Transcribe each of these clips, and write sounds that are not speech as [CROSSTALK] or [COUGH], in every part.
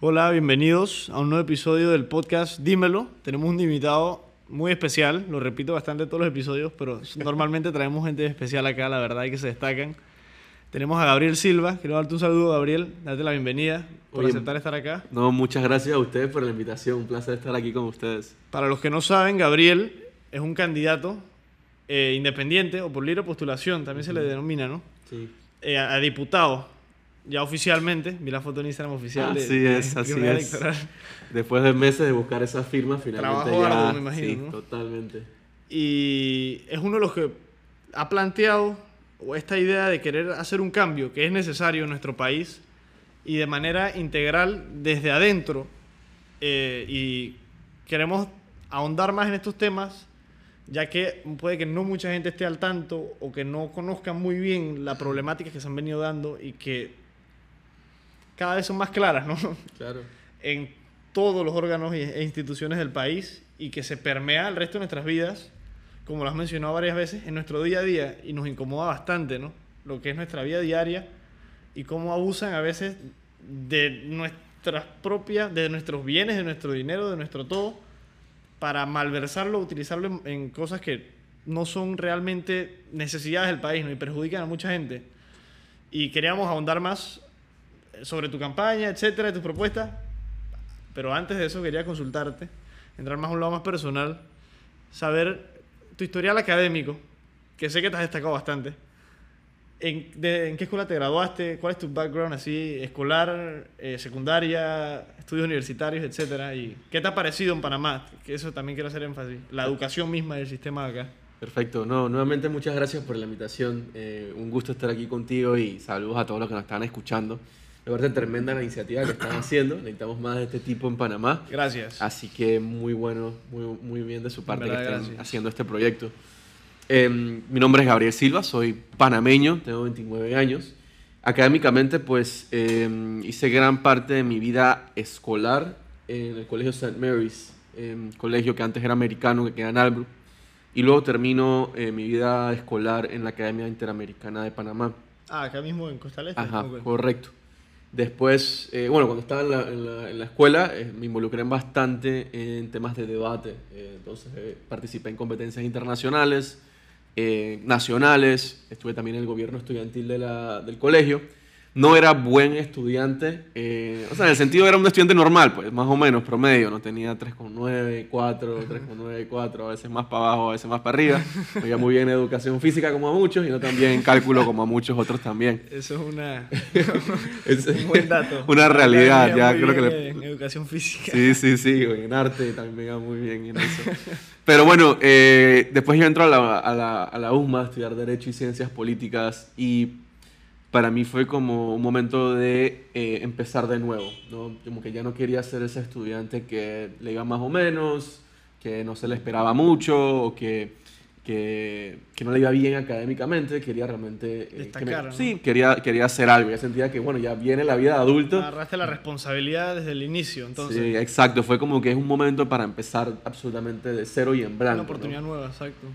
Hola, bienvenidos a un nuevo episodio del podcast Dímelo. Tenemos un invitado muy especial, lo repito bastante todos los episodios, pero [LAUGHS] normalmente traemos gente especial acá, la verdad, y que se destacan. Tenemos a Gabriel Silva, quiero darte un saludo, Gabriel, darte la bienvenida por Oye, aceptar estar acá. No, muchas gracias a ustedes por la invitación. Un placer estar aquí con ustedes. Para los que no saben, Gabriel es un candidato eh, independiente o por libre postulación, también se le denomina, ¿no? Sí. Eh, a, a diputado, ya oficialmente, vi la foto en Instagram oficial de, Así de es, así Tribunal es. Después de meses de buscar esa firma, finalmente Trabajo ya. arduo, me imagino, sí, ¿no? totalmente. Y es uno de los que ha planteado esta idea de querer hacer un cambio que es necesario en nuestro país y de manera integral desde adentro. eh, y queremos ahondar más en estos temas, ya que puede que no mucha gente esté al tanto o que no conozcan muy bien la problemática que se han venido dando y que cada vez son más claras, ¿no? Claro. en todos los órganos e instituciones del país y que se permea el resto de nuestras vidas, como lo has mencionado varias veces, en nuestro día a día y nos incomoda bastante, ¿no? Lo que es nuestra vida diaria y cómo abusan a veces de nuestras propias, de nuestros bienes, de nuestro dinero, de nuestro todo, para malversarlo, utilizarlo en, cosas que no son realmente necesidades del país, ¿no? Y perjudican a mucha gente. Y queríamos ahondar más sobre tu campaña, etcétera, tus propuestas. Pero antes de eso quería consultarte, entrar más a un lado más personal, saber tu historial académico, que sé que te has destacado bastante. ¿En, de- en qué escuela te graduaste? ¿Cuál es tu background así, escolar, eh, secundaria, estudios universitarios, etcétera? ¿Y qué te ha parecido en Panamá? Que eso también quiero hacer énfasis. La educación misma del sistema de acá. Perfecto. No, nuevamente muchas gracias por la invitación. Eh, un gusto estar aquí contigo y saludos a todos los que nos están escuchando. Me parece tremenda la iniciativa que están haciendo. Necesitamos más de este tipo en Panamá. Gracias. Así que muy bueno, muy, muy bien de su parte que verdad, estén gracias. haciendo este proyecto. Eh, mi nombre es Gabriel Silva, soy panameño, tengo 29 años. Académicamente, pues eh, hice gran parte de mi vida escolar en el Colegio St. Mary's, eh, colegio que antes era americano, que queda en Albrook. Y luego termino eh, mi vida escolar en la Academia Interamericana de Panamá. Ah, acá mismo en Costa Este. Ajá, Ok. correcto. Después, eh, bueno, cuando estaba en la, en la- en la escuela, eh, me involucré bastante en temas de debate. Eh, entonces, eh, participé en competencias internacionales, eh, nacionales. Estuve también en el gobierno estudiantil de la- del colegio. No era buen estudiante, eh, o sea, en el sentido era un estudiante normal, pues más o menos, promedio. No tenía 3,9, 4, 3,9, 4, a veces más para abajo, a veces más para arriba. Me iba muy bien en educación física como a muchos y no tan bien en cálculo como a muchos otros también. Eso es una, [LAUGHS] Es un buen dato. una realidad, ya creo que le... En educación física. Sí, sí, sí, en arte también me va muy bien en eso. Pero bueno, eh, después yo entro a la, a, la, a la USMA a estudiar Derecho y Ciencias Políticas y para mí fue como un momento de eh, empezar de nuevo, ¿no? Como que ya no quería ser ese estudiante que le iba más o menos, que no se le esperaba mucho o que, que, que no le iba bien académicamente, quería realmente... eh, que me- Destacar, ¿no? Sí, quería, quería hacer algo, ya sentía que, bueno, ya viene la vida de adulto. Agarraste la responsabilidad desde el inicio, entonces. Sí, exacto. Fue como que es un momento para empezar absolutamente de cero y en blanco. una ¿no? oportunidad nueva, exacto.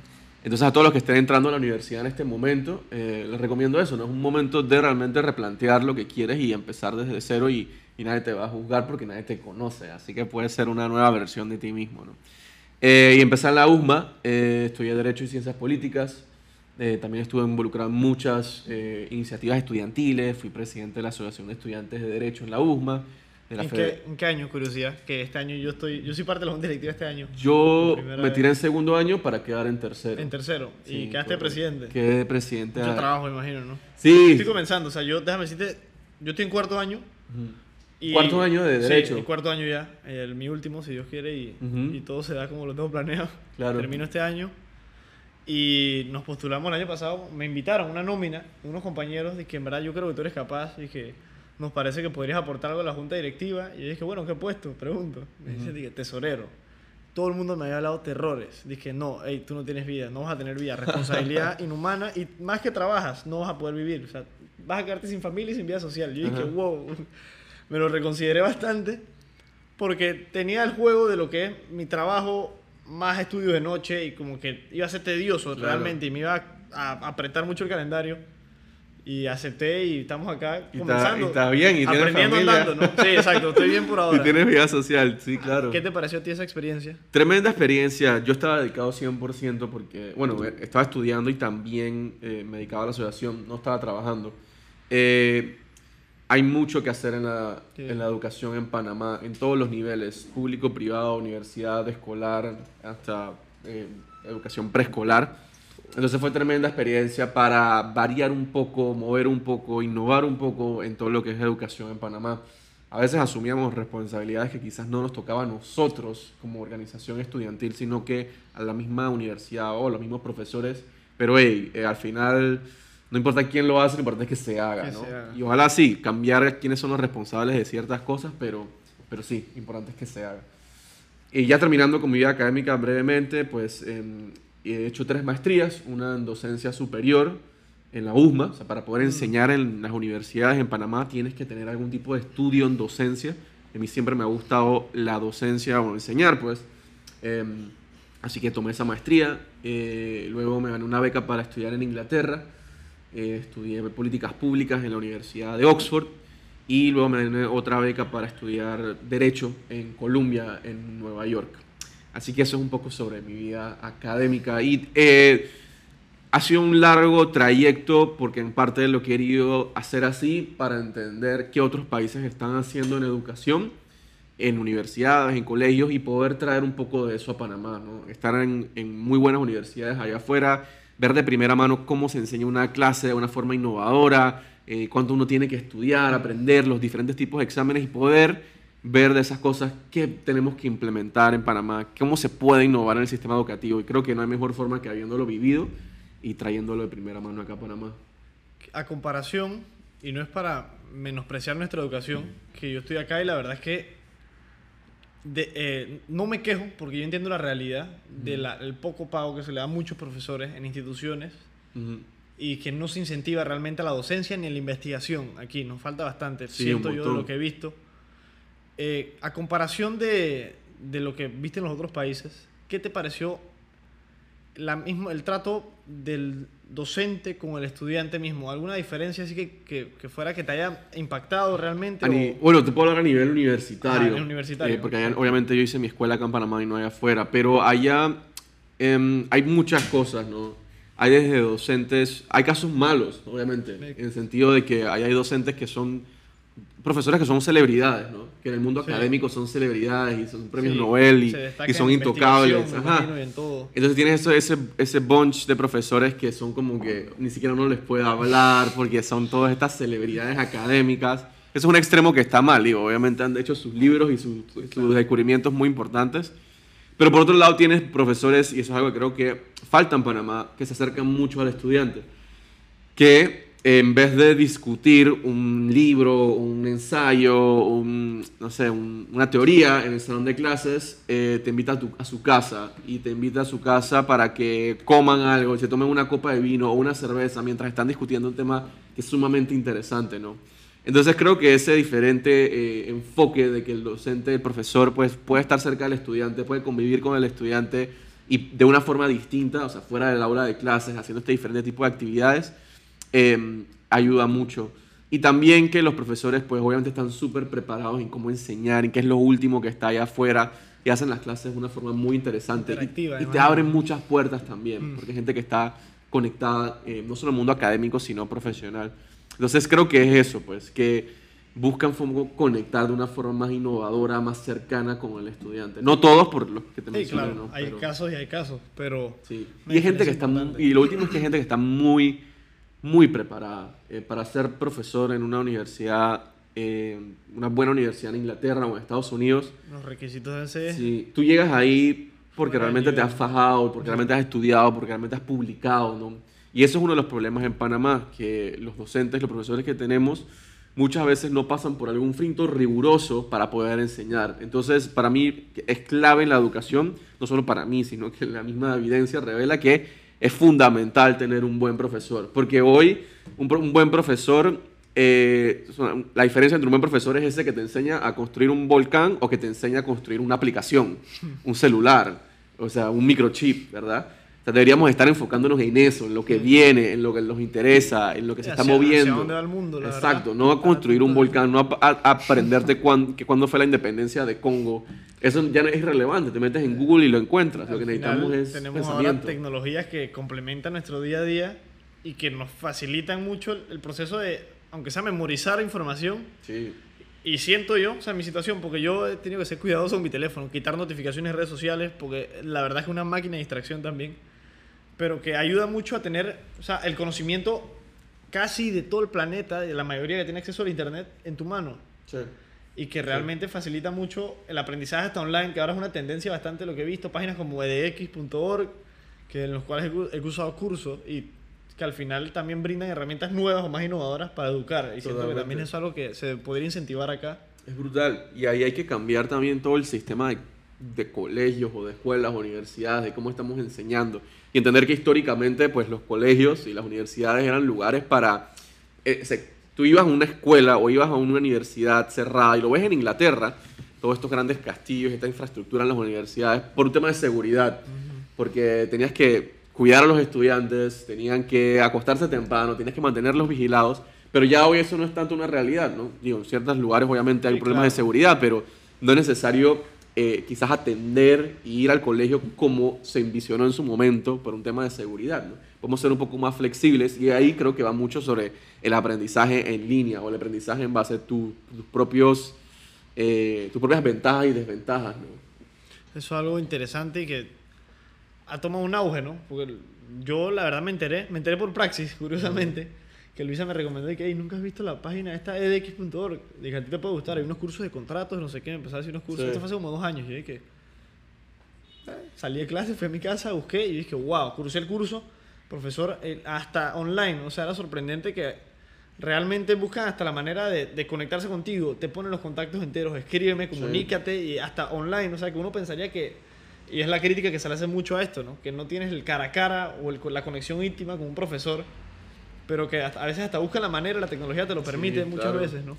Entonces, a todos los que estén entrando a la universidad en este momento, eh, les recomiendo eso. ¿no? Es un momento de realmente replantear lo que quieres y empezar desde cero y, y nadie te va a juzgar porque nadie te conoce. Así que puede ser una nueva versión de ti mismo. ¿no? Eh, y empecé en la USMA, eh, estudié Derecho y Ciencias Políticas. eh, también estuve involucrado en muchas eh, iniciativas estudiantiles. Fui presidente de la Asociación de Estudiantes de Derecho en la USMA. De la ¿En qué, ¿En qué año, curiosidad? Que este año yo estoy, yo soy parte de la junta directiva este año. Yo me vez. tiré en segundo año para quedar en tercero. En tercero. y Sí, quedaste presidente. Quedé presidente. Mucho a- trabajo, imagino, ¿no? Sí. Estoy comenzando, o sea, yo, déjame decirte, yo estoy en cuarto año. Ujú. Y, Cuarto año de Sí, Derecho. en cuarto año ya, el, mi último, si Dios quiere, y, todo se da como lo tengo planeado. Claro. Termino este año y nos postulamos el año pasado, me invitaron una nómina, unos compañeros, de que en verdad yo creo que tú eres capaz y que nos parece que podrías aportar algo a la junta directiva. Y yo dije, bueno, ¿qué puesto? Pregunto. Me dice, dije, tesorero. Todo el mundo me había hablado terrores. Dije, no, hey, tú no tienes vida, no vas a tener vida. Responsabilidad [LAUGHS] inhumana y más que trabajas, no vas a poder vivir. O sea, vas a quedarte sin familia y sin vida social. Yo dije, Ajá. wow, [LAUGHS] me lo reconsideré bastante porque tenía el juego de lo que es mi trabajo más estudios de noche y como que iba a ser tedioso Claro. realmente y me iba a, a apretar mucho el calendario. Y acepté y estamos acá Y está- comenzando. y está bien, y aprendiendo familia. andando, ¿no? Sí, exacto, estoy bien por [LAUGHS] Y ahora. tienes vida social, sí, claro. ¿Qué te pareció a ti esa experiencia? Tremenda experiencia. Yo estaba dedicado 100% porque, bueno, eh, estaba estudiando y también eh, me dedicaba a la asociación, no estaba trabajando. Eh, hay mucho que hacer en la, Sí. en la educación en Panamá, en todos los niveles, público, privado, universidad, escolar, hasta eh, educación preescolar. Entonces fue tremenda experiencia para variar un poco, mover un poco, innovar un poco en todo lo que es educación en Panamá. A veces asumíamos responsabilidades que quizás no nos tocaba a nosotros como organización estudiantil, sino que a la misma universidad o a los mismos profesores. Pero hey, eh, al final no importa quién lo hace, lo importante es que se haga, Que ¿no? se haga. Y ojalá sí, cambiar quiénes son los responsables de ciertas cosas, pero, pero sí, importante es que se haga. Y ya terminando con mi vida académica brevemente, pues em, he hecho tres maestrías, una en docencia superior en la USMA, o sea, para poder enseñar en las universidades en Panamá tienes que tener algún tipo de estudio en docencia. A mí siempre me ha gustado la docencia o enseñar, pues. Em, así que tomé esa maestría, eh, luego me gané una beca para estudiar en Inglaterra, eh, estudié políticas públicas en la Universidad de Oxford y luego me gané otra beca para estudiar Derecho en Columbia, en Nueva York. Así que eso es un poco sobre mi vida académica. Y eh, ha sido un largo trayecto porque en parte lo he querido hacer así para entender qué otros países están haciendo en educación, en universidades, en colegios y poder traer un poco de eso a Panamá. ¿no? Estar en, muy buenas universidades allá afuera, ver de primera mano cómo se enseña una clase de una forma innovadora, eh, cuánto uno tiene que estudiar, aprender los diferentes tipos de exámenes y poder ver de esas cosas que tenemos que implementar en Panamá, cómo se puede innovar en el sistema educativo. Y creo que no hay mejor forma que habiéndolo vivido y trayéndolo de primera mano acá a Panamá. A comparación, y no es para menospreciar nuestra educación, que yo estoy acá y la verdad es que de- eh, no me quejo porque yo entiendo la realidad del poco pago que se le da a muchos profesores en instituciones y que no se incentiva realmente a la docencia ni a la investigación aquí. Nos falta bastante, Sí, siento yo de lo que he visto. Eh, a comparación de, de lo que viste en los otros países, ¿qué te pareció la mismo, el trato del docente con el estudiante mismo? ¿Alguna diferencia así que, que, que fuera que te haya impactado realmente? O- bueno, te puedo hablar a nivel universitario. Ah, a nivel universitario. eh, porque allá, obviamente yo hice mi escuela acá en Panamá y no allá afuera. Pero allá em, hay muchas cosas, ¿no? Hay desde docentes, hay casos malos, obviamente, en el sentido de que hay docentes que son profesores que son celebridades, ¿no? Que en el mundo Sí. académico son celebridades y son premios Sí, Nobel y, y son intocables. Ajá. y en todo. Entonces tienes eso, ese, ese bunch de profesores que son como que ni siquiera uno les puede hablar porque son todas estas celebridades académicas. Eso es un extremo que está mal, digo, obviamente han hecho sus libros y sus, sus descubrimientos muy importantes. Pero por otro lado tienes profesores, y eso es algo que creo que falta en Panamá, que se acercan mucho al estudiante. Que en vez de discutir un libro, un ensayo, un, no sé, un- una teoría en el salón de clases, eh, te invita a, tu- a su casa y te invita a su casa para que coman algo, se tomen una copa de vino o una cerveza mientras están discutiendo un tema que es sumamente interesante, ¿no? Entonces creo que ese diferente eh, enfoque de que el docente, el profesor, pues puede estar cerca del estudiante, puede convivir con el estudiante y de una forma distinta, o sea, fuera del aula de clases, haciendo este diferente tipo de actividades, eh, ayuda mucho. Y también que los profesores, pues obviamente están súper preparados en cómo enseñar, en qué es lo último que está allá afuera, y hacen las clases de una forma muy interesante. Y- Y, te abren muchas puertas también, Mm. porque hay gente que está conectada, eh, no solo al mundo académico, sino profesional. Entonces creo que es eso, pues, que buscan conectar de una forma más innovadora, más cercana con el estudiante. No todos por los que te Sí, mencioné, claro, ¿no? hay Pero- casos y hay casos, pero... Sí. Y hay gente que está muy, y lo último es que hay gente que está muy muy preparada eh, para ser profesor en una universidad eh, una buena universidad en Inglaterra o en Estados Unidos. Los requisitos deben ser... Si tú llegas ahí porque de realmente te has fajado, porque realmente has estudiado, porque realmente has publicado, ¿no? Y eso es uno de los problemas en Panamá, que los docentes, los profesores que tenemos, muchas veces no pasan por algún filtro riguroso para poder enseñar. Entonces, para mí es clave en la educación, no solo para mí, sino que la misma evidencia revela que es fundamental tener un buen profesor. Porque hoy un, pro- un buen profesor, eh, la diferencia entre un buen profesor es ese que te enseña a construir un volcán o que te enseña a construir una aplicación, un celular. o sea, un microchip, ¿verdad? O sea, deberíamos estar enfocándonos en eso, en lo que viene, en lo que nos interesa, en lo que se está Hacia- hacia moviendo. dónde va el mundo, la Exacto, verdad. no a construir un volcán, no a, a- a aprenderte cuán- que cuándo fue la independencia de Congo. Eso ya no es irrelevante, te metes en Google y lo encuentras. Lo que necesitamos final, es tenemos ahora pensamiento. tecnologías que complementan nuestro día a día y que nos facilitan mucho el, el proceso de, aunque sea memorizar información. Sí, Y siento yo, o sea, mi situación, porque yo he tenido que ser cuidadoso con mi teléfono, quitar notificaciones de redes sociales, porque la verdad es que es una máquina de distracción también, pero que ayuda mucho a tener, o sea, el conocimiento casi de todo el planeta, de la mayoría que tiene acceso al Internet, en tu mano. sí. y que realmente facilita mucho el aprendizaje hasta online, que ahora es una tendencia bastante lo que he visto, páginas como edx.org, que en los cuales he he usado cursos y que al final también brindan herramientas nuevas o más innovadoras para educar. Y siento que también es algo que se podría incentivar acá. Es brutal. Y ahí hay que cambiar también todo el sistema de, de colegios o de escuelas, universidades, de cómo estamos enseñando. Y entender que históricamente, pues los colegios y las universidades eran lugares para... eh, se- tú ibas a una escuela o ibas a una universidad cerrada, y lo ves en Inglaterra, todos estos grandes castillos, esta infraestructura en las universidades, por un tema de seguridad. Porque tenías que cuidar a los estudiantes, tenían que acostarse temprano, tenías que mantenerlos vigilados. Pero ya hoy eso no es tanto una realidad, ¿no? Digo, en ciertos lugares obviamente hay Sí, problemas claro. de seguridad, pero no es necesario eh, quizás atender y ir al colegio como se envisionó en su momento por un tema de seguridad, ¿no? Podemos ser un poco más flexibles y ahí creo que va mucho sobre el aprendizaje en línea o el aprendizaje en base a tu- tus propios, eh, tus propias ventajas y desventajas, ¿no? Eso es algo interesante y que ha tomado un auge, ¿no? Porque yo la verdad me enteré, me enteré por Praxis, [LAUGHS] curiosamente, que Luisa me recomendó y que, hey, nunca has visto la página esta edx.org. Dije, a ti te puede gustar, hay unos cursos de contratos, no sé qué, me a decir unos cursos, Sí. esto fue hace como dos años, y dije, eh, salí de clase, fui a mi casa, busqué y dije, wow, cursé el curso, profesor, eh, hasta online, o sea, era sorprendente que realmente buscan hasta la manera de, de conectarse contigo, te ponen los contactos enteros, escríbeme, Sí. comunícate y hasta online, o sea, que uno pensaría que, y es la crítica que se le hace mucho a esto, ¿no? Que no tienes el cara a cara o el- la conexión íntima con un profesor, pero que a veces hasta buscan la manera, la tecnología te lo Sí, permite muchas claro. veces, ¿no?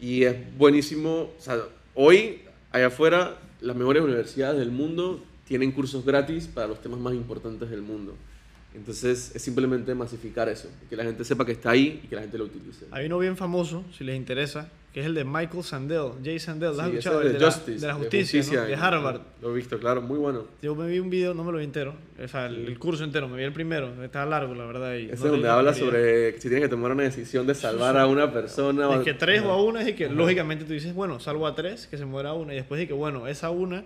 Y es buenísimo, o sea, hoy allá afuera las mejores universidades del mundo tienen cursos gratis para los temas más importantes del mundo. Entonces es simplemente masificar eso, que la gente sepa que está ahí y que la gente lo utilice. Hay uno bien famoso, si les interesa, que es el de Michael Sandel, Jay Sandel, ¿lo has Sí, ese escuchado? es El de de, la, Justice, de la justicia, ¿no? de Harvard. Lo he visto, claro, muy bueno. Yo me vi un video, no me lo vi entero, o sea, el, el curso entero, me vi el primero, estaba largo, la verdad. Y Ese no es leí donde habla sobre si tienes que tomar una decisión de salvar a [LAUGHS] una persona. Es que tres o a una, es que lógicamente tú dices, bueno, salvo a tres, que se muera una, y después de que, bueno, esa una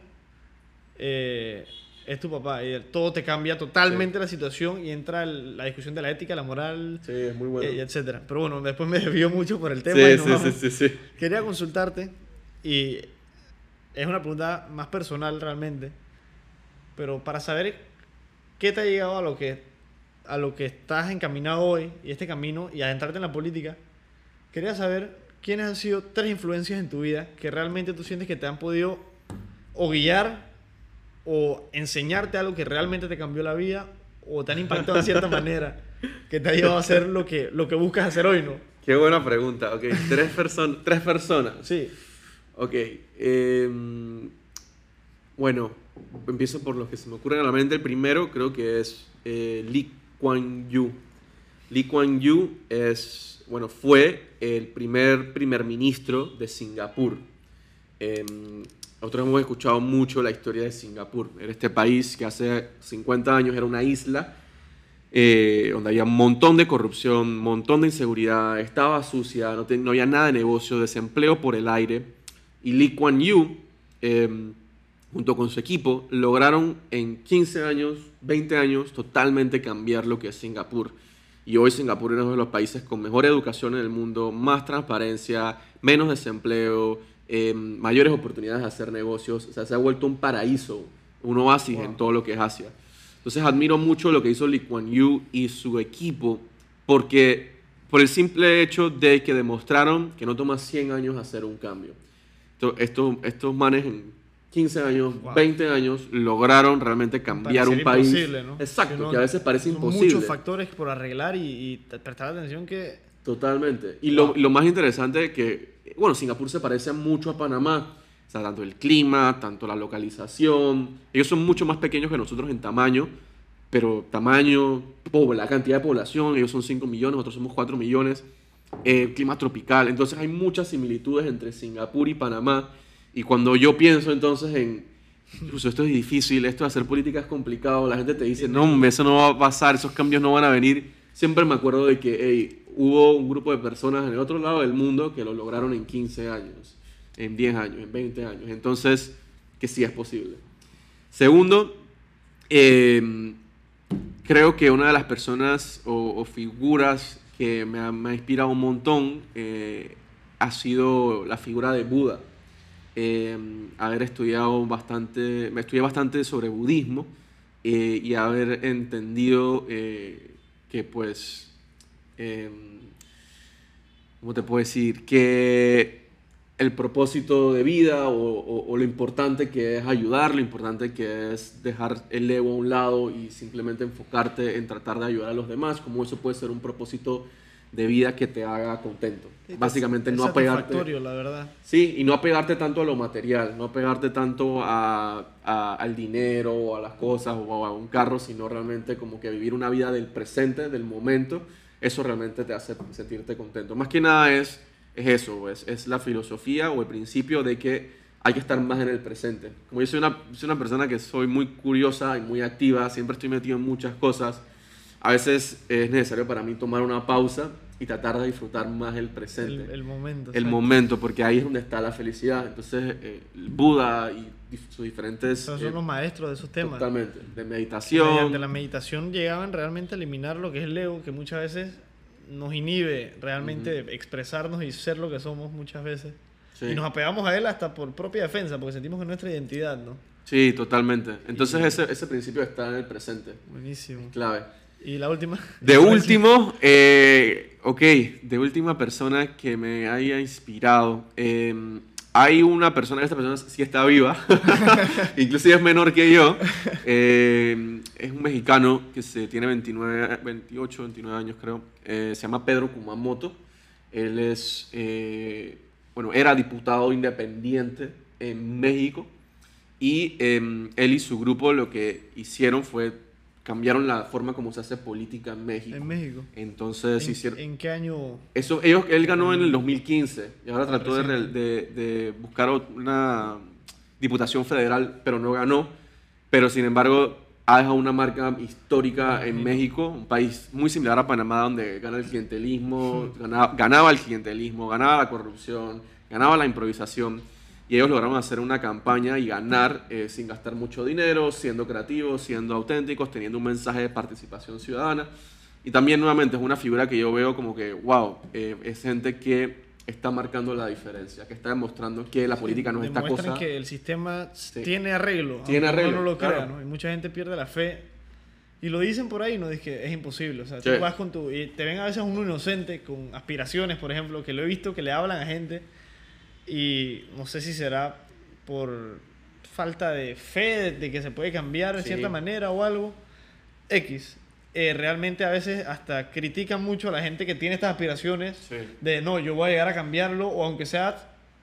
eh, es tu papá, y todo te cambia totalmente la situación y entra el- la discusión de la ética, la moral, Sí, es muy bueno. eh, etcétera. Pero bueno, después me desvío mucho por el tema. sí, y sí, sí, sí, sí. Quería consultarte, y es una pregunta más personal realmente, pero para saber qué te ha llegado a lo que, a lo que estás encaminado hoy y este camino y adentrarte en la política, quería saber quiénes han sido tres influencias en tu vida que realmente tú sientes que te han podido o guiar o enseñarte algo que realmente te cambió la vida o te han impactado de cierta [LAUGHS] manera que te ha llevado a hacer lo que, lo que buscas hacer hoy, ¿no? Qué buena pregunta. Ok, tres, person tres personas. Sí. Ok. em, bueno, empiezo por los que se me ocurren a la mente. El primero creo que es eh, Lee Kuan Yew. Lee Kuan Yew es, bueno, fue el primer primer ministro de Singapur. Em, nosotros hemos escuchado mucho la historia de Singapur. Era este país que hace 50 años era una isla eh, donde había un montón de corrupción, un montón de inseguridad, estaba sucia, no, no había nada de negocio, desempleo por el aire. Y Lee Kuan Yew, eh, junto con su equipo, lograron en 15 años, 20 años, totalmente cambiar lo que es Singapur. Y hoy Singapur es uno de los países con mejor educación en el mundo, más transparencia, menos desempleo, eh, mayores oportunidades de hacer negocios. O sea, se ha vuelto un paraíso, un oasis Wow. en todo lo que es Asia. Entonces admiro mucho lo que hizo Lee Kuan Yew y su equipo, porque por el simple hecho de que demostraron que no toma 100 años hacer un cambio. Esto- Estos, estos manes en 15 años, Wow. 20 años, lograron realmente cambiar un país. ¿no? Exacto, no- que a veces parece son imposible. muchos factores por arreglar y, y prestar atención que... Totalmente. Y lo, Wow. lo más interesante es que, bueno, Singapur se parece mucho a Panamá, O sea, tanto el clima, tanto la localización. Ellos son mucho más pequeños que nosotros en tamaño, pero tamaño, la cantidad de población, ellos son 5 millones, nosotros somos 4 millones. Eh, clima tropical. Entonces hay muchas similitudes entre Singapur y Panamá. Y cuando yo pienso entonces en, incluso esto es difícil, esto de hacer política es complicado, la gente te dice, no, eso no va a pasar, esos cambios no van a venir. Siempre me acuerdo de que hey, hubo un grupo de personas en el otro lado del mundo que lo lograron en 15 años en 10 años, en 20 años. Entonces, que sí es posible. Segundo, em, creo que una de las personas o, figuras que me ha, inspirado un montón eh, ha sido la figura de Buda. Em, haber estudiado bastante, me estudié bastante sobre budismo eh, y haber entendido eh, que pues, em, ¿cómo te puedo decir? Que el propósito de vida o, lo importante que es ayudar, lo importante que es dejar el ego a un lado y simplemente enfocarte en tratar de ayudar a los demás, como eso puede ser un propósito de vida que te haga contento. Básicamente no apegarte... la verdad. Sí, y no apegarte tanto a lo material, no apegarte tanto a, al dinero o a las cosas o a un carro, sino realmente como que vivir una vida del presente, del momento, eso realmente te hace sentirte contento. Más que nada es es eso, es, es la filosofía o el principio de que hay que estar más en el presente. Como yo soy una, soy una persona que soy muy curiosa y muy activa, siempre estoy metido en muchas cosas, a veces es necesario para mí tomar una pausa y tratar de disfrutar más el presente. El, momento. El momento, porque ahí es donde está la felicidad. Entonces, eh, Buda y sus diferentes... son los maestros de esos temas. Totalmente, de meditación. Mediante la meditación llegaban realmente a eliminar lo que es el ego, que muchas veces nos inhibe realmente expresarnos y ser lo que somos muchas veces. Y nos apegamos a él hasta por propia defensa, porque sentimos que es nuestra identidad, ¿no? Sí, totalmente. Entonces ese, ese principio está en el presente. Buenísimo. Clave. ¿Y la última? De [LAUGHS] último, eh, ok, de última persona que me haya inspirado. Eh, hay una persona, esta persona sí está viva, [LAUGHS] inclusive es menor que yo, eh, es un mexicano que se tiene 29, 28, 29 años creo, eh, se llama Pedro Kumamoto, él es, eh, bueno, era diputado independiente en México y em, él y su grupo lo que hicieron fue cambiaron la forma como se hace política en México. En México. Entonces ¿En, hicieron... ¿En qué año? Eso, ellos, él ganó en el 2015 y ahora trató de, de, buscar una diputación federal, pero no ganó. Pero sin embargo ha dejado una marca histórica en México, un país muy similar a Panamá, donde gana el clientelismo, [LAUGHS] ganaba, ganaba el clientelismo, ganaba la corrupción, ganaba la improvisación y ellos lograron hacer una campaña y ganar eh, sin gastar mucho dinero, siendo creativos, siendo auténticos, teniendo un mensaje de participación ciudadana. Y también nuevamente es una figura que yo veo como que, wow, eh, es gente que está marcando la diferencia, que está demostrando que la política no es esta cosa. que el sistema tiene arreglo. Tiene arreglo. No lo crea, ¿no? Y mucha gente pierde la fe. Y lo dicen por ahí, ¿no? Es que es imposible. O sea, tú vas con tu. Y te ven a veces uno inocente con aspiraciones, por ejemplo, que lo he visto que le hablan a gente y no sé si será por falta de fe de que se puede cambiar de cierta manera o algo. X. Eh, realmente a veces hasta critican mucho a la gente que tiene estas aspiraciones de no, yo voy a llegar a cambiarlo o aunque sea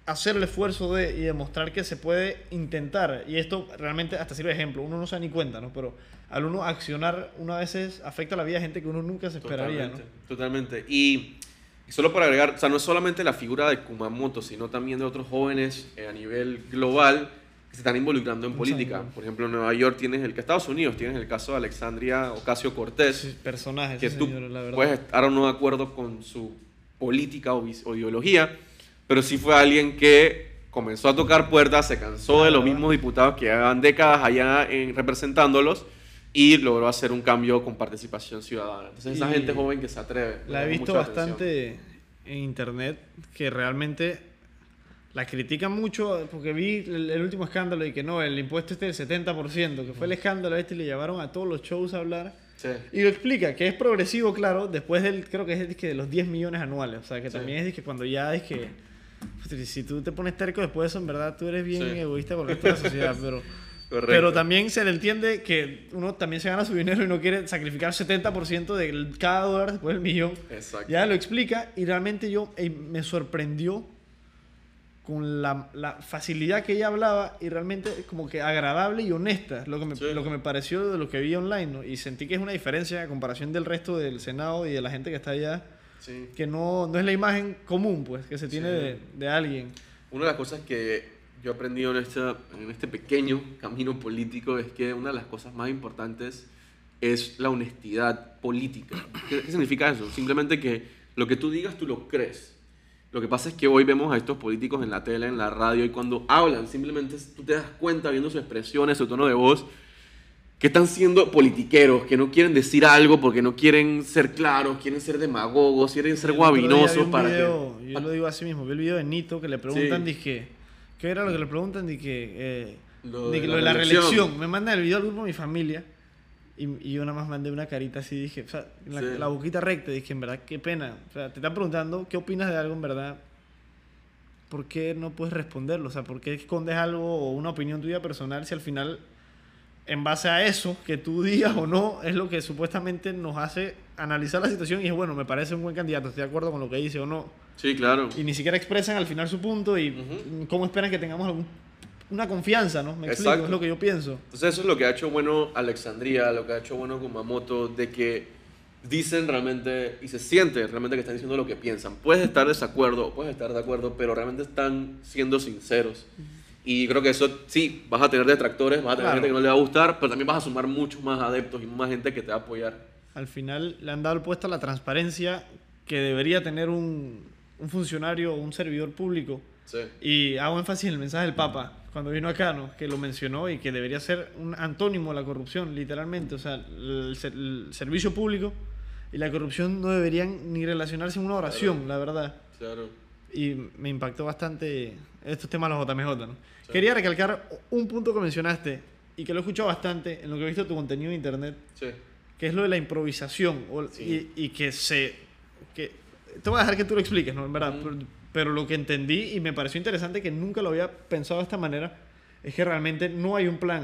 hacer el esfuerzo de y demostrar que se puede intentar. Y esto realmente hasta sirve de ejemplo. Uno no se da ni cuenta, ¿no? Pero al uno accionar, una veces afecta la vida de gente que uno nunca se esperaría, Totalmente. Totalmente. Y y solo para agregar, o sea, no es solamente la figura de Kumamoto, sino también de otros jóvenes eh, a nivel global que se están involucrando en política. Por ejemplo, en Nueva York tienes el que Estados Unidos tienes el caso de Alexandria Ocasio Cortés. Sí, personajes, que tú puedes estar o no de acuerdo con su política o, ideología, pero sí fue alguien que comenzó a tocar puertas, se cansó de los mismos diputados que llevan décadas allá en, representándolos y logró hacer un cambio con participación ciudadana. Entonces, esa gente joven que se atreve. La he visto bastante en internet que realmente la critican mucho porque vi el, último escándalo y que no, el impuesto este del 70%, que fue el escándalo este y le llevaron a todos los shows a hablar. Y lo explica, que es progresivo, claro, después del, creo que es de los 10 millones anuales. O sea, que también es que cuando ya es que, si tú te pones terco después de eso, en verdad tú eres bien egoísta con el resto de la sociedad, pero... Pero también se le entiende que uno también se gana su dinero y no quiere sacrificar 70% de cada dólar después del millón. Exacto. Ya lo explica y realmente yo me sorprendió con la, la facilidad que ella hablaba y realmente como que agradable y honesta, lo que me, Sí. lo que me pareció de lo que vi online, ¿no? Y sentí que es una diferencia a comparación del resto del Senado y de la gente que está allá, Sí. que no, no es la imagen común, pues, que se tiene Sí. de, de alguien. Una de las cosas que yo he aprendido en, esta, en este pequeño camino político es que una de las cosas más importantes es la honestidad política. ¿Qué, qué significa eso? Simplemente que lo que tú digas tú lo crees. Lo que pasa es que hoy vemos a estos políticos en la tele, en la radio, y cuando hablan, simplemente tú te das cuenta viendo sus expresiones, su tono de voz, que están siendo politiqueros, que no quieren decir algo porque no quieren ser claros, quieren ser demagogos, quieren ser guabinosos para video, que... Yo lo digo así mismo, vi el video de Nito que le preguntan, Sí. dije, ¿qué era lo que le preguntan? Dije, eh, Lo de de que la lo de la reelección. reelección. Me mandan el video al grupo de mi familia y, y yo nada más mandé una carita así, dije, o sea, la, Sí. la boquita recta, dije, en verdad, qué pena. O sea, te están preguntando, ¿qué opinas de algo en verdad? ¿Por qué no puedes responderlo? O sea, ¿por qué escondes algo o una opinión tuya personal si al final, en base a eso, que tú digas o no, es lo que supuestamente nos hace analizar la situación y es, bueno, me parece un buen candidato, estoy de acuerdo con lo que dice o no? Sí, claro. y ni siquiera expresan al final su punto y Ujú. cómo esperan que tengamos algún- una confianza, ¿no? Me explico, Exacto. es lo que yo pienso. Entonces eso es lo que ha hecho bueno Alexandria, lo que ha hecho bueno Kumamoto, de que dicen realmente y se siente realmente que están diciendo lo que piensan. Puedes estar de desacuerdo, puedes estar de acuerdo, pero realmente están siendo sinceros. Y creo que eso sí, vas a tener detractores, vas a tener Claro. gente que no le va a gustar, pero también vas a sumar muchos más adeptos y más gente que te va a apoyar. Al final le han dado el puesto a la transparencia que debería tener un, un funcionario o un servidor público. Sí. Y hago énfasis en el mensaje del Papa cuando vino acá, ¿no? Que lo mencionó y que debería ser un antónimo de la corrupción, literalmente. O sea, el, el servicio público y la corrupción no deberían ni relacionarse en una oración, la verdad. Claro. y me impactó bastante estos temas los JMJ. ¿no? Quería recalcar un punto que mencionaste y que lo he escuchado bastante en lo que he visto tu contenido en internet, Sí. Que es lo de la improvisación o- Sí. y, y que se... Que, te voy a dejar que tú lo expliques, ¿no? En verdad, pero, pero lo que entendí y me pareció interesante que nunca lo había pensado de esta manera es que realmente no hay un plan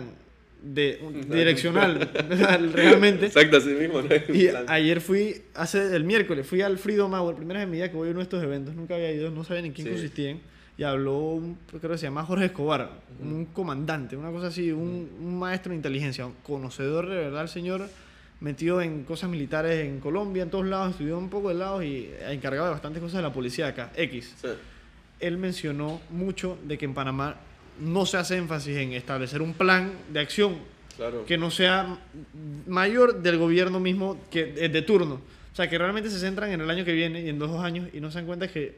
de, un- direccional [LAUGHS] [LAUGHS] realmente Exacto, así mismo. ¿no? y plan- ayer fui, hace el miércoles, fui al Freedom Hour, primera vez en mi vida que voy a uno de estos eventos, nunca había ido, no sabía ni en quién Sí. consistían, y habló, un, creo que se llama Jorge Escobar, un comandante, una cosa así, un, un maestro de inteligencia, un conocedor de verdad el señor, metido en cosas militares en Colombia, en todos lados, estudió un poco de lados y encargado de bastantes cosas de la policía acá, X. Sí. Él mencionó mucho de que en Panamá no se hace énfasis en establecer un plan de acción Claro. que no sea mayor del gobierno mismo que de turno. O sea, que realmente se centran en el año que viene y en dos, dos años y no se dan cuenta que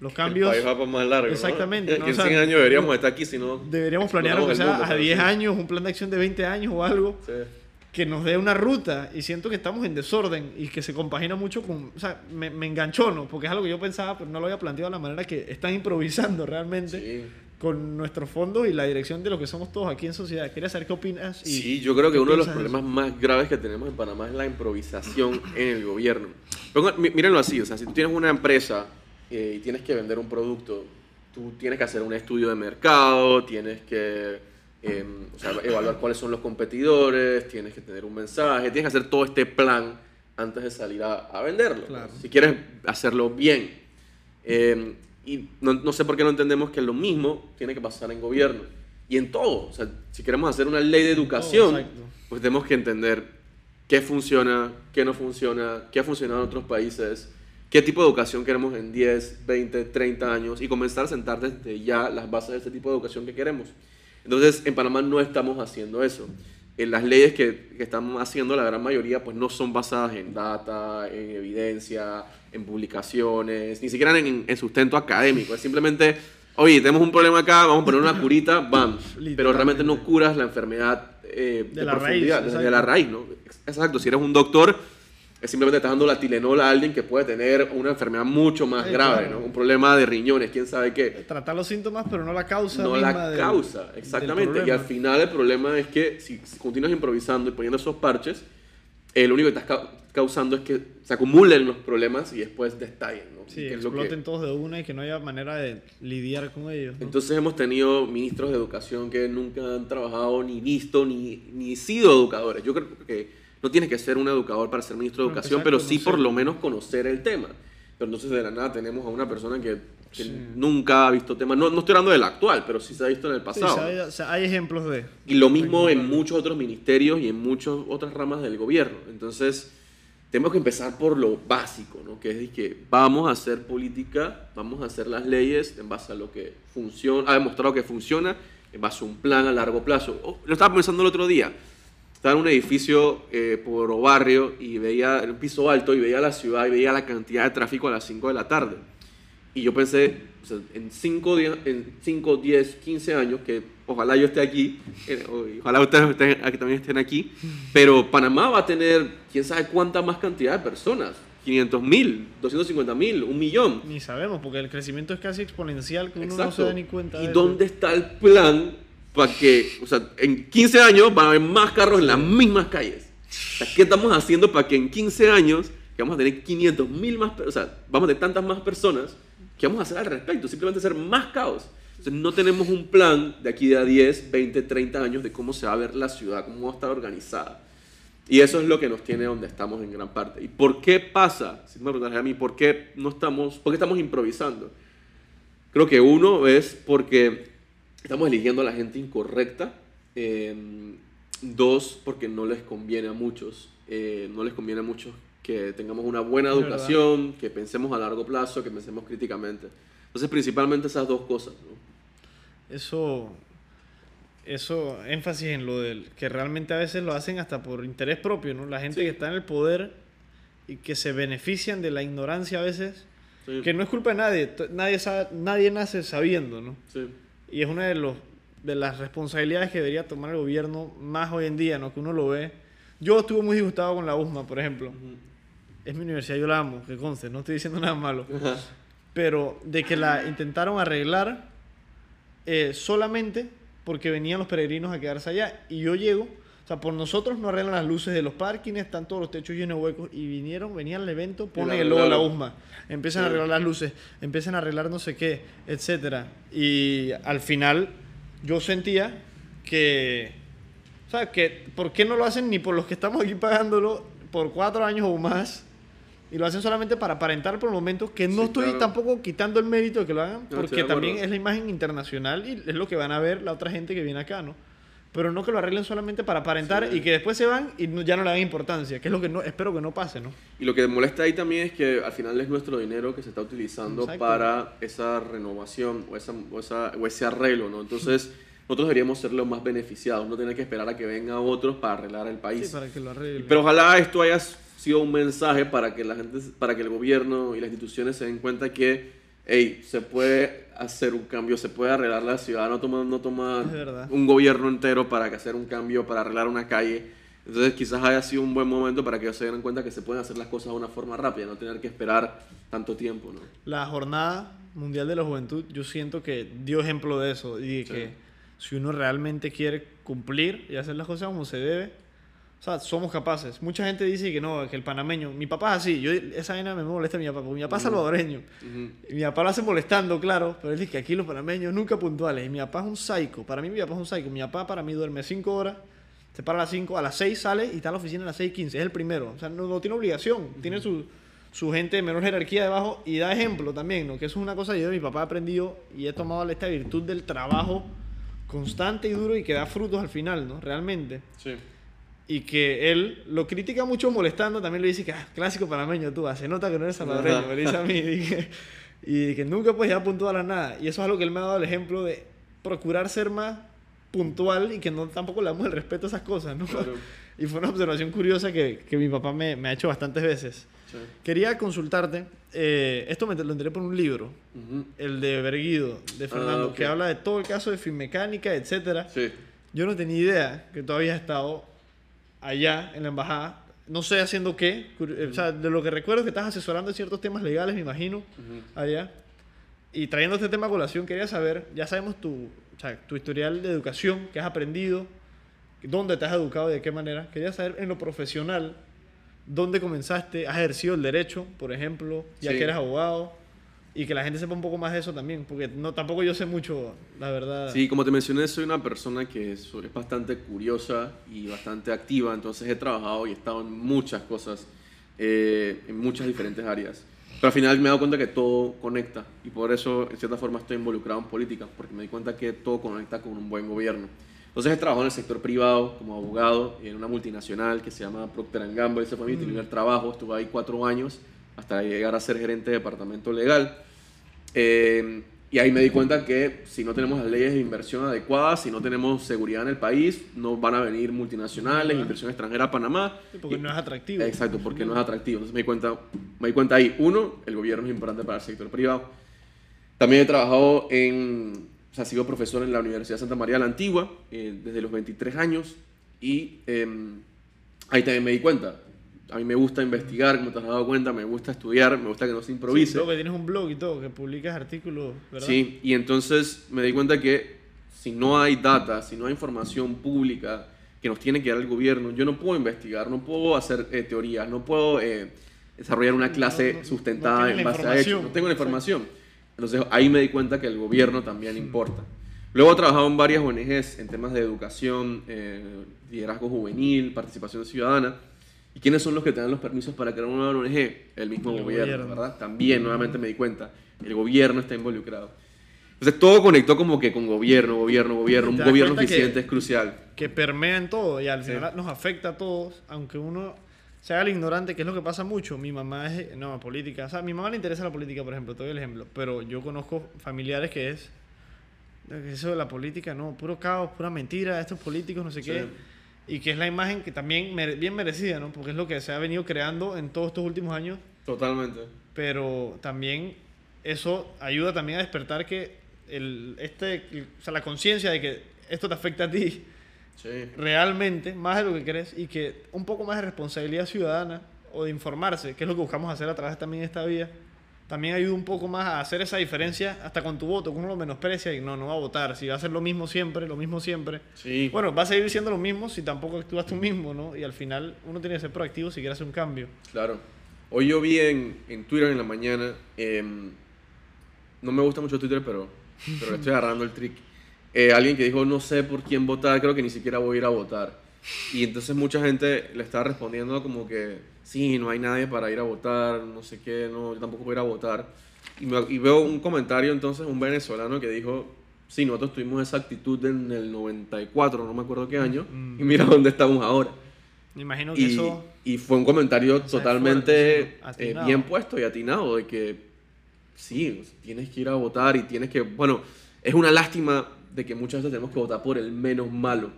los cambios El país va para más largo. ¿no? Exactamente, Que ¿no? en O sea, 100 años deberíamos estar aquí, si no. deberíamos planear explotamos sea mundo, a pero 10 sí. años, un plan de acción de 20 años o algo Sí. Que nos dé una ruta y siento que estamos en desorden y que se compagina mucho con, o sea, me, me enganchó, ¿no? Porque es algo que yo pensaba, pero no lo había planteado de la manera que están improvisando realmente Sí. con nuestros fondos y la dirección de lo que somos todos aquí en sociedad. Quería saber qué opinas. Y Sí, yo creo que uno de los problemas más graves que tenemos en Panamá es la improvisación en el gobierno. Mírenlo así, o sea, si tú tienes una empresa eh, y tienes que vender un producto, tú tienes que hacer un estudio de mercado, tienes que eh, o sea, evaluar cuáles son los competidores, tienes que tener un mensaje, tienes que hacer todo este plan antes de salir a, a venderlo. Claro. Si quieres hacerlo bien. Eh, y no, no sé por qué no entendemos que lo mismo tiene que pasar en gobierno. Y en todo. O sea, si queremos hacer una ley de educación, exacto. pues tenemos que entender qué funciona, qué no funciona, qué ha funcionado en otros países, qué tipo de educación queremos en 10, 20, 30 años y comenzar a sentar desde ya las bases de ese tipo de educación que queremos. Entonces, en Panamá no estamos haciendo eso. En las leyes que, que estamos haciendo, la gran mayoría, pues no son basadas en data, en evidencia, en publicaciones, ni siquiera en, en sustento académico. Es simplemente, oye, tenemos un problema acá, vamos a poner una curita, vamos. [LAUGHS] Pero realmente no curas la enfermedad eh, De de, la raíz, exacto. la raíz, ¿no? Exacto, si eres un doctor, es simplemente estás dando la Tilenol a alguien que puede tener una enfermedad mucho más Sí, grave, claro. ¿no? Un problema de riñones, quién sabe qué tratar los síntomas, pero no la causa. no misma la del- causa, exactamente. Y al final el problema es que si, continúas improvisando y poniendo esos parches, eh, lo único que estás ca- causando es que se acumulen los problemas y después destallen. ¿no? Sí, que es lo que- exploten todos de una y que no haya manera de lidiar con ellos. ¿no? Entonces hemos tenido ministros de educación que nunca han trabajado, ni visto, ni, ni sido educadores. Yo creo que no tienes que ser un educador para ser ministro de educación, pero sí por lo menos conocer el tema. Pero entonces de la nada tenemos a una persona que que Sí. nunca ha visto temas, no, no estoy hablando del actual, pero sí se ha visto en el Sí, pasado. sea, hay, o sea, hay ejemplos de... Y lo mismo en muchos otros ministerios y en muchas otras ramas del gobierno. Entonces, tenemos que empezar por lo básico, ¿no? Que es que vamos a hacer política, vamos a hacer las leyes en base a lo que funciona, ha demostrado que funciona, en base a un plan a largo plazo. Oh, lo estaba pensando el otro día. Estaba en un edificio eh, por barrio y veía en un piso alto y veía la ciudad y veía la cantidad de tráfico a las 5 de la tarde. Y yo pensé, o sea, en 5, en 5, 10, 15 años, que ojalá yo esté aquí, eh, ojalá ustedes estén- aquí también estén aquí, pero Panamá va a tener quién sabe cuánta más cantidad de personas. 500 mil, 250 mil, un millón. Ni sabemos, porque el crecimiento es casi exponencial que uno no se da ni cuenta. ¿Y de dónde está el plan para que, o sea, en 15 años van a haber más carros en las mismas calles? O sea, ¿qué estamos haciendo para que en 15 años, que vamos a tener 500 mil más, o sea, vamos a tener tantas más personas, ¿qué vamos a hacer al respecto? Simplemente hacer más caos. Entonces, no tenemos un plan de aquí a 10, 20, 30 años de cómo se va a ver la ciudad, cómo va a estar organizada. Y eso es lo que nos tiene donde estamos en gran parte. ¿Y por qué pasa? Si me preguntas a mí, ¿por qué no estamos, por qué estamos improvisando? Creo que uno es porque estamos eligiendo a la gente incorrecta. Eh, dos, porque no les conviene a muchos. eh, no les conviene a muchos que tengamos una buena educación, que pensemos a largo plazo, que pensemos críticamente. Entonces, principalmente esas dos cosas. ¿no? Eso, eso, énfasis en lo del que realmente a veces lo hacen hasta por interés propio, ¿no? La gente Sí. que está en el poder y que se benefician de la ignorancia a veces, Sí, que no es culpa de nadie, nadie, sabe- nadie nace sabiendo, ¿no? sí, Y es una de, los, de las responsabilidades que debería tomar el gobierno más hoy en día, ¿no? Que uno lo ve. Yo estuve muy disgustado con la USMA, por ejemplo. Es mi universidad, yo la amo, que conste, no estoy diciendo nada malo. Ajá. pero de que la intentaron arreglar eh, solamente porque venían los peregrinos a quedarse allá. Y yo llego, o sea, por nosotros no arreglan las luces de los parkings, están todos los techos llenos de huecos. Y vinieron, venían al evento, ponen el logo de la. USMA, empiezan a arreglar las luces, empiezan a arreglar no sé qué, etcétera. Y al final yo sentía que, o sea, que ¿por qué no lo hacen ni por los que estamos aquí pagándolo por cuatro años o más? Y lo hacen solamente para aparentar por el momento, que no Sí, estoy claro. tampoco quitando el mérito de que lo hagan, porque también es la imagen internacional y es lo que van a ver la otra gente que viene acá, ¿no? Pero no que lo arreglen solamente para aparentar Sí. y que después se van y no- ya no le dan importancia, que es lo que no espero que no pase, ¿no? Y lo que molesta ahí también es que al final es nuestro dinero que se está utilizando Exacto. para esa renovación o, esa, o, esa- o ese arreglo, ¿no? Entonces, [LAUGHS] nosotros deberíamos ser los más beneficiados, no tener que esperar a que vengan otros para arreglar el país. Sí, para que lo arreglen. Pero ojalá esto haya sido un mensaje para que la gente, para que el gobierno y las instituciones se den cuenta que, hey, se puede hacer un cambio, se puede arreglar la ciudad, no toma, no toma un gobierno entero para hacer un cambio, para arreglar una calle. Entonces quizás haya sido un buen momento para que ellos se den cuenta que se pueden hacer las cosas de una forma rápida, no tener que esperar tanto tiempo, ¿no? La jornada mundial de la juventud, yo siento que dio ejemplo de eso y de Sí. que si uno realmente quiere cumplir y hacer las cosas como se debe, sea, somos capaces. Mucha gente dice que no, que el panameño, mi papá es así, yo esa vaina me molesta a mi papá, porque mi papá es salvadoreño. Y mi papá lo hace molestando, claro, pero él dice que aquí los panameños nunca puntuales. Y mi papá es un psycho. Para mí, mi papá es un psycho. Mi papá para mí duerme 5 horas, se para a las 5, a las 6 sale y está en la oficina a las 6.15. Es el primero. O sea, no, no tiene obligación. Tiene su, su gente de menor jerarquía debajo y da ejemplo también, ¿no? Que eso es una cosa que yo de mi papá he aprendido y he tomado esta virtud del trabajo constante y duro y que da frutos al final, ¿no? Realmente Sí. Y que él lo critica mucho molestando, también le dice que ah, clásico panameño tú, ah, se nota que no eres salvadoreño, me dice a mí, [LAUGHS] y que, y que nunca puedes llegar puntual a nada. Y eso es algo que él me ha dado el ejemplo de procurar ser más puntual y que no tampoco le damos el respeto a esas cosas, ¿no? Claro. [LAUGHS] Y fue una observación curiosa que, que mi papá me, me ha hecho bastantes veces. Sí. Quería consultarte, eh, esto me lo enteré por un libro, Ujú. el de Berguido, de Fernando, ok. que habla de todo el caso de finmecánica, etcétera. Sí. Yo no tenía idea que tú habías estado allá en la embajada. No sé haciendo qué. eh, O sea, de lo que recuerdo es que estás asesorando en ciertos temas legales, me imagino, Ujú. allá. Y trayendo este tema a colación, quería saber, ya sabemos tu, o sea, tu historial de educación, qué has aprendido, dónde te has educado y de qué manera. Quería saber en lo profesional, dónde comenzaste, has ejercido el derecho, por ejemplo, ya Sí. que eres abogado. Y que la gente sepa un poco más de eso también, porque no, tampoco yo sé mucho, la verdad. Sí, como te mencioné, soy una persona que es, es bastante curiosa y bastante activa, entonces he trabajado y he estado en muchas cosas, eh, en muchas diferentes áreas. Pero al final me he dado cuenta que todo conecta y por eso en cierta forma estoy involucrado en política, porque me di cuenta que todo conecta con un buen gobierno. Entonces he trabajado en el sector privado como abogado en una multinacional que se llama Procter Gamble, ese fue mi primer trabajo, estuve ahí cuatro años hasta llegar a ser gerente de departamento legal. Eh, y ahí me di cuenta que si no tenemos las leyes de inversión adecuadas, si no tenemos seguridad en el país, no van a venir multinacionales, inversión extranjera a Panamá. porque no es atractivo. Exacto, porque no es atractivo. Entonces me di, cuenta, me di cuenta ahí, uno, el gobierno es importante para el sector privado. También he trabajado en, o sea, sigo profesor en la Universidad de Santa María la Antigua eh, desde los 23 años y em, ahí también me di cuenta, a mí me gusta investigar, como te has dado cuenta, me gusta estudiar, me gusta que no se improvise. Sí, que tienes un blog y todo, que publicas artículos, ¿verdad? Sí, y entonces me di cuenta que si no hay data, si no hay información pública que nos tiene que dar el gobierno, yo no puedo investigar, no puedo hacer eh, teorías, no puedo eh, desarrollar una clase sustentada en base a hechos, no tengo la información. Entonces ahí me di cuenta que el gobierno también importa. Luego he trabajado en varias ONGs en temas de educación, eh, liderazgo juvenil, participación ciudadana. ¿Y quiénes son los que te dan los permisos para crear una ONG? El mismo gobierno, ¿verdad? También, nuevamente me di cuenta, el gobierno está involucrado. Entonces todo conectó como que con gobierno, gobierno, gobierno. Un gobierno eficiente es crucial. Que permea en todo y al final nos afecta a todos, aunque uno se haga el ignorante, que es lo que pasa mucho. Mi mamá es, no, política. O sea, a mi mamá le interesa la política, por ejemplo, te doy el ejemplo. Pero yo conozco familiares que es, eso de la política, no, puro caos, pura mentira, estos políticos, no sé qué y que es la imagen que también bien merecida, ¿no? Porque es lo que se ha venido creando en todos estos últimos años. Totalmente. Pero también eso ayuda también a despertar que el, este, o sea, la conciencia de que esto te afecta a ti sí. realmente, más de lo que crees, y que un poco más de responsabilidad ciudadana o de informarse, que es lo que buscamos hacer a través también de esta vía, también ayuda un poco más a hacer esa diferencia hasta con tu voto, que uno lo menosprecia y no, no va a votar. Si va a ser lo mismo siempre, lo mismo siempre. Sí. Bueno, va a seguir siendo lo mismo si tampoco actúas tú mismo, ¿no? Y al final uno tiene que ser proactivo si quiere hacer un cambio. Claro. Hoy yo vi en, en Twitter en la mañana, em, no me gusta mucho Twitter, pero, pero estoy agarrando el trick. Eh, alguien que dijo, no sé por quién votar, creo que ni siquiera voy a ir a votar. Y entonces mucha gente le estaba respondiendo como que, sí, no hay nadie para ir a votar, no sé qué, no, yo tampoco voy a ir a votar. Y, y veo un comentario entonces, un venezolano que dijo, sí, nosotros tuvimos esa actitud en el 94, no me acuerdo qué año, mm. y mira dónde estamos ahora. Me imagino que y, eso... Y fue un comentario totalmente eh, bien puesto y atinado, de que sí, tienes que ir a votar y tienes que, bueno, es una lástima de que muchas veces tenemos que votar por el menos malo.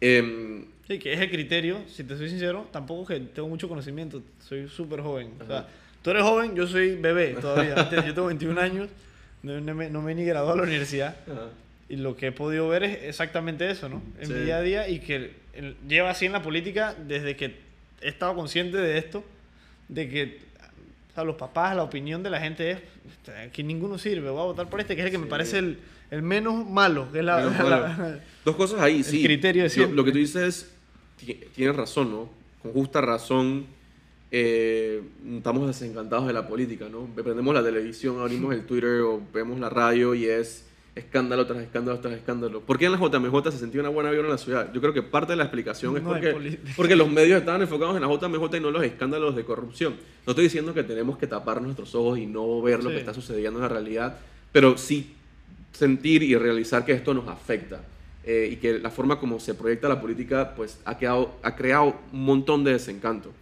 Eh, Sí, que es el criterio, si te soy sincero, tampoco que tengo mucho conocimiento, soy súper joven. O sea, tú eres joven, yo soy bebé todavía. [LAUGHS] yo tengo 21 años, no, me, no me he ni graduado a la universidad. Y lo que he podido ver es exactamente eso, ¿no? En mi día a día y que lleva así en la política desde que he estado consciente de esto, de que o sea, los papás, la opinión de la gente es que ninguno sirve, voy a votar por este, que es el que me parece el, el, menos malo. Que es la, [LAUGHS] Dos cosas ahí, sí. El criterio de lo, lo, que tú dices tienes razón, ¿no? Con justa razón eh, estamos desencantados de la política, ¿no? Prendemos la televisión, abrimos el Twitter o vemos la radio y es escándalo tras escándalo tras escándalo. ¿Por qué en la JMJ se sentía una buena vida en la ciudad? Yo creo que parte de la explicación es porque, porque los medios estaban enfocados en la JMJ y no los escándalos de corrupción. No estoy diciendo que tenemos que tapar nuestros ojos y no ver lo que está sucediendo en la realidad, pero sí sentir y realizar que esto nos afecta. Eh, y que la forma como se proyecta la política pues ha, quedado, ha creado un montón de desencanto.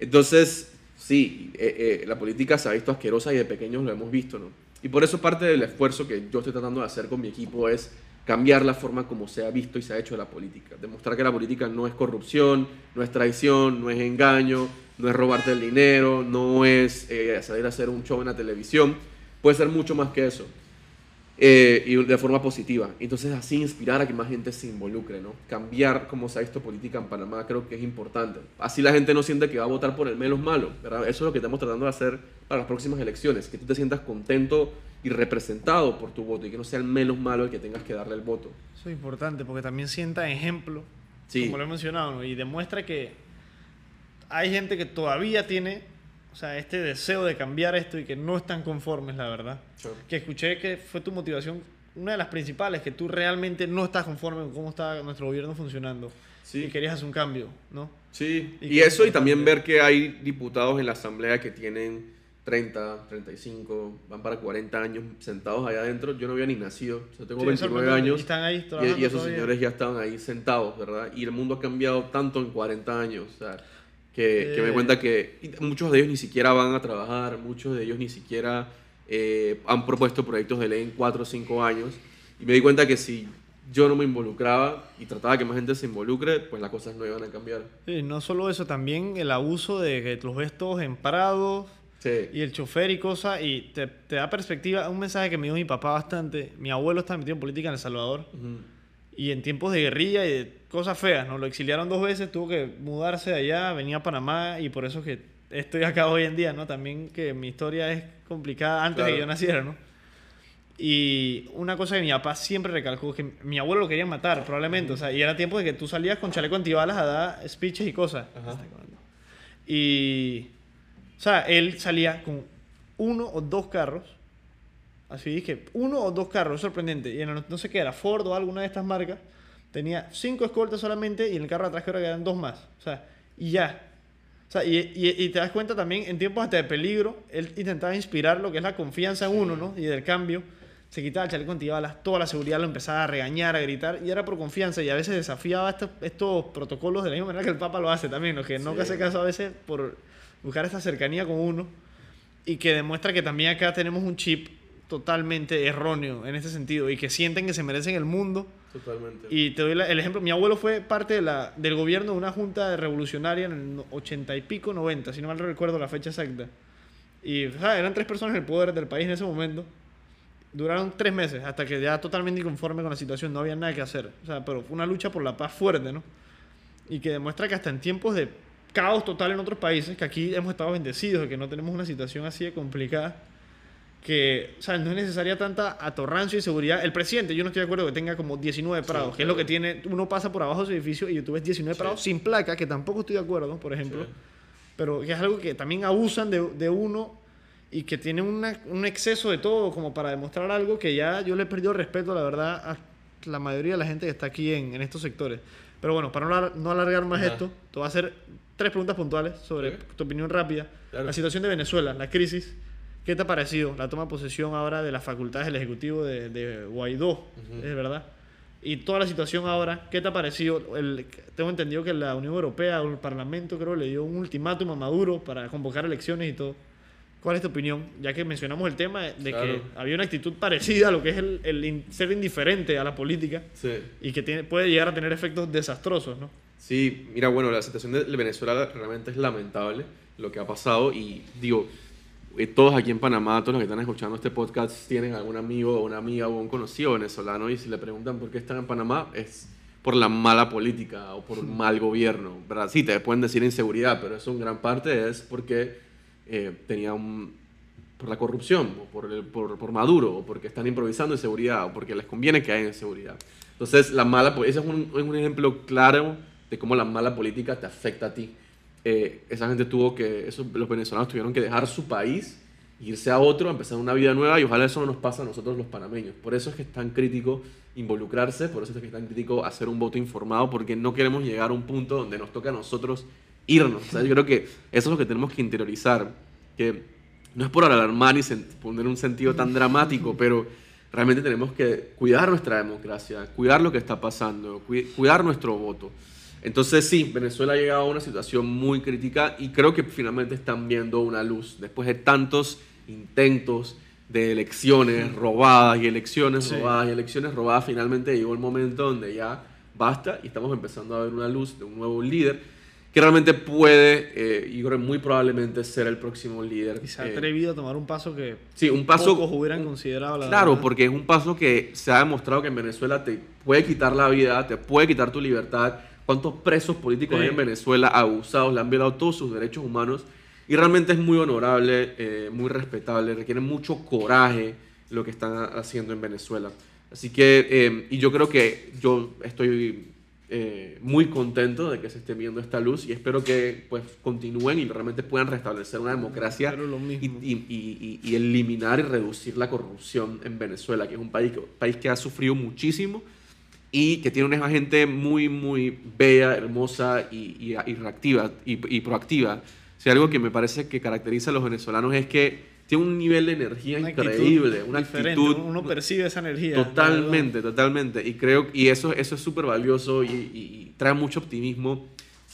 Entonces, sí, eh, eh, la política se ha visto asquerosa y de pequeños lo hemos visto, ¿no? Y por eso parte del esfuerzo que yo estoy tratando de hacer con mi equipo es cambiar la forma como se ha visto y se ha hecho la política. Demostrar que la política no es corrupción, no es traición, no es engaño, no es robarte el dinero, no es salir a hacer un show en la televisión. Puede ser mucho más que eso. Eh, y de forma positiva. Entonces así inspirar a que más gente se involucre, ¿no? Cambiar cómo se ha visto política en Panamá creo que es importante. Así la gente no siente que va a votar por el menos malo, ¿verdad? Eso es lo que estamos tratando de hacer para las próximas elecciones, que tú te sientas contento y representado por tu voto y que no sea el menos malo el que tengas que darle el voto. Eso es importante porque también sienta ejemplo, sí. como lo he mencionado, y demuestra que hay gente que todavía tiene o sea, este deseo de cambiar esto y que no están conformes, la verdad. Que escuché que fue tu motivación, una de las principales, que tú realmente no estás conforme con cómo está nuestro gobierno funcionando. Sí. Y querías hacer un cambio, ¿no? Sí, y, eso y también ver que hay diputados en la Asamblea que tienen 30, 35, van para 40 años sentados allá adentro. Yo no había ni nacido, yo tengo Sí, 29 sorprendente. años. Y están ahí Y, y esos todavía. señores ya estaban ahí sentados, ¿verdad? Y el mundo ha cambiado tanto en 40 años, o sea, que, que me Eh. cuenta que y muchos de ellos ni siquiera van a trabajar, muchos de ellos ni siquiera eh, han propuesto proyectos de ley en 4 o 5 años. Y me di cuenta que si yo no me involucraba y trataba que más gente se involucre, pues las cosas no iban a cambiar. Sí, no solo eso, también el abuso de que los ves todos en parados Sí. y el chofer y cosas, y te, te da perspectiva. Un mensaje que me dio mi papá bastante. Mi abuelo está metido en política en El Salvador Ujú. y en tiempos de guerrilla y de cosas feas, ¿no? Lo exiliaron dos veces, tuvo que mudarse de allá, venía a Panamá y por eso es que estoy acá hoy en día, ¿no? También que mi historia es complicada antes de Claro. que yo naciera, ¿no? Y una cosa que mi papá siempre recalcó, que mi abuelo lo quería matar, probablemente, o sea, y era tiempo de que tú salías con chaleco antibalas a dar speeches y cosas. Ajá. Y, o sea, él salía con uno o dos carros, así dije, uno o dos carros, sorprendente, y en el- no sé qué era, Ford o alguna de estas marcas, tenía cinco escoltas solamente y en el carro atrás creo que eran dos más, o sea, y ya. O sea, y, y- y te das cuenta también, en tiempos hasta de peligro, él intentaba inspirar lo que es la confianza en uno, ¿no? Y del cambio. Se quitaba el chaleco antibalas, toda la seguridad lo empezaba a regañar, a gritar, y era por confianza, y a veces desafiaba estos, estos protocolos de la misma manera que el Papa lo hace también, lo que no Sí. hace caso a veces por buscar esta cercanía con uno, y que demuestra que también acá tenemos un chip totalmente erróneo en este sentido, y que sienten que se merecen el mundo, Totalmente. y te doy la- el ejemplo. Mi abuelo fue parte de la, del gobierno de una junta revolucionaria en el no- 80 y pico, 90, si no mal recuerdo la fecha exacta. Y sea, eran tres personas en el poder del país en ese momento. Duraron tres meses hasta que ya totalmente inconforme con la situación, no había nada que hacer. O sea, pero fue una lucha por la paz fuerte, ¿no? Y que demuestra que hasta en tiempos de caos total en otros países, que aquí hemos estado bendecidos de que no tenemos una situación así de complicada, que, o sea, no es necesaria tanta atorrancia y seguridad. El presidente, yo no estoy de acuerdo que tenga como 19 prados, que es lo que tiene, uno pasa por abajo de ese edificio y tú ves 19 Sí. prados sin placa, que tampoco estoy de acuerdo, por ejemplo, Sí. pero que es algo que también abusan de, de uno y que tiene una- un exceso de todo como para demostrar algo que ya yo le he perdido respeto, la verdad, a la mayoría de la gente que está aquí en, en estos sectores. Pero bueno, para no, no alargar más Ajá. esto, te voy a hacer tres preguntas puntuales sobre tu opinión rápida. Claro. La situación de Venezuela, la crisis. ¿Qué te ha parecido la toma de posesión ahora de las facultades del Ejecutivo de, de Guaidó? Ujú. Es verdad. Y toda la situación ahora, ¿qué te ha parecido? El- tengo entendido que la Unión Europea o el Parlamento creo le dio un ultimátum a Maduro para convocar elecciones y todo. ¿Cuál es tu opinión? Ya que mencionamos el tema de que Claro. había una actitud parecida a lo que es el, el ser indiferente a la política Sí. y que tiene, puede llegar a tener efectos desastrosos, ¿no? Sí, mira, bueno, la situación de Venezuela realmente es lamentable lo que ha pasado y digo, todos aquí en Panamá, todos los que están escuchando este podcast, tienen algún amigo o una amiga o un conocido venezolano y si le preguntan por qué están en Panamá es por la mala política o por un mal gobierno, ¿verdad? Sí, te pueden decir inseguridad, pero eso en gran parte es porque eh, tenía un, por la corrupción, o por, el- por, por Maduro, o porque están improvisando en seguridad, o porque les conviene que haya inseguridad. Entonces, la mala, ese es un, es un ejemplo claro de cómo la mala política te afecta a ti. Eh, esa gente tuvo que, esos, los venezolanos tuvieron que dejar su país, irse a otro, empezar una vida nueva, y ojalá eso no nos pase a nosotros los panameños. Por eso es que es tan crítico involucrarse, por eso es que es tan crítico hacer un voto informado, porque no queremos llegar a un punto donde nos toca a nosotros irnos. O sea, yo creo que eso es lo que tenemos que interiorizar, que no es por alarmar y poner un sentido tan dramático, pero realmente tenemos que cuidar nuestra democracia, cuidar lo que está pasando, cui- cuidar nuestro voto. Entonces sí, Venezuela ha llegado a una situación muy crítica y creo que finalmente están viendo una luz después de tantos intentos de elecciones robadas y elecciones Sí. robadas y elecciones robadas, finalmente llegó el momento donde ya basta y estamos empezando a ver una luz de un nuevo líder que realmente puede, eh, y muy probablemente ser el próximo líder. Y se ha eh, atrevido a tomar un paso que sí, un paso... pocos hubieran considerado. La Claro, verdad. porque es un paso que se ha demostrado que en Venezuela te puede quitar la vida, te puede quitar tu libertad. ¿Cuántos presos políticos Sí. hay en Venezuela abusados, le han violado todos sus derechos humanos? Y realmente es muy honorable, eh, muy respetable, requiere mucho coraje lo que están haciendo en Venezuela. Así que, eh, y yo creo que yo estoy eh, muy contento de que se esté viendo esta luz y espero que pues continúen y realmente puedan restablecer una democracia y- y- y- y eliminar y reducir la corrupción en Venezuela, que es un país que, país que ha sufrido muchísimo y que tiene una gente muy, muy bella, hermosa y, y- y reactiva y, y proactiva Si algo que me parece que caracteriza a los venezolanos es que tiene un nivel de energía Una increíble, una actitud Uno percibe esa energía. Totalmente, totalmente. Y creo y eso, eso es súper valioso y, y- y trae mucho optimismo.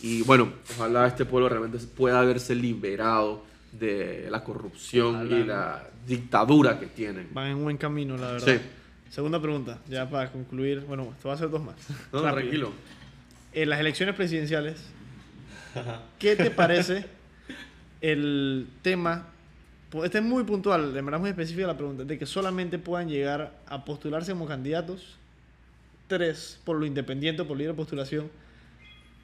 Y bueno, ojalá este pueblo realmente pueda haberse liberado de la corrupción Ojalá, y la dictadura que tienen. Van en buen camino, la verdad. Sí. Segunda pregunta, ya para concluir. Bueno, esto va a ser dos más. No, Rápido. tranquilo. En las elecciones presidenciales, [LAUGHS] ¿qué te parece el tema? Este es muy puntual, de manera muy específica la pregunta, de que solamente puedan llegar a postularse como candidatos tres por lo independiente o por libre postulación.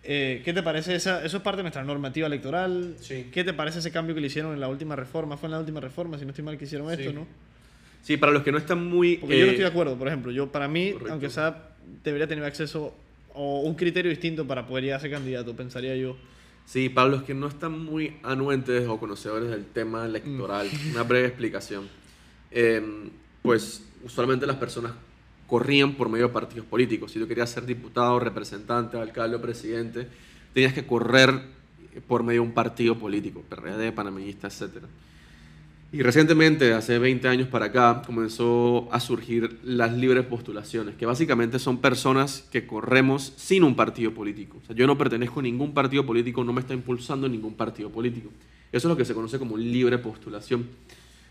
Eh, ¿Qué te parece esa? Eso es parte de nuestra normativa electoral. Sí. ¿Qué te parece ese cambio que le hicieron en la última reforma? Fue en la última reforma, si no estoy mal, que hicieron Sí. esto, ¿no? Sí, para los que no están muy... Porque yo no eh, estoy de acuerdo, por ejemplo. Yo, para mí, correcto. aunque sea, debería tener acceso o un criterio distinto para poder ir a ser candidato, pensaría yo. Sí, para los que no están muy anuentes o conocedores del tema electoral, Mm. una breve explicación. Eh, pues usualmente las personas corrían por medio de partidos políticos. Si tú querías ser diputado, representante, alcalde o presidente, tenías que correr por medio de un partido político, PRD, panameñista, etc. Y recientemente, hace 20 años para acá, comenzó a surgir las libres postulaciones, que básicamente son personas que corremos sin un partido político. O sea, yo no pertenezco a ningún partido político, no me está impulsando ningún partido político. Eso es lo que se conoce como libre postulación.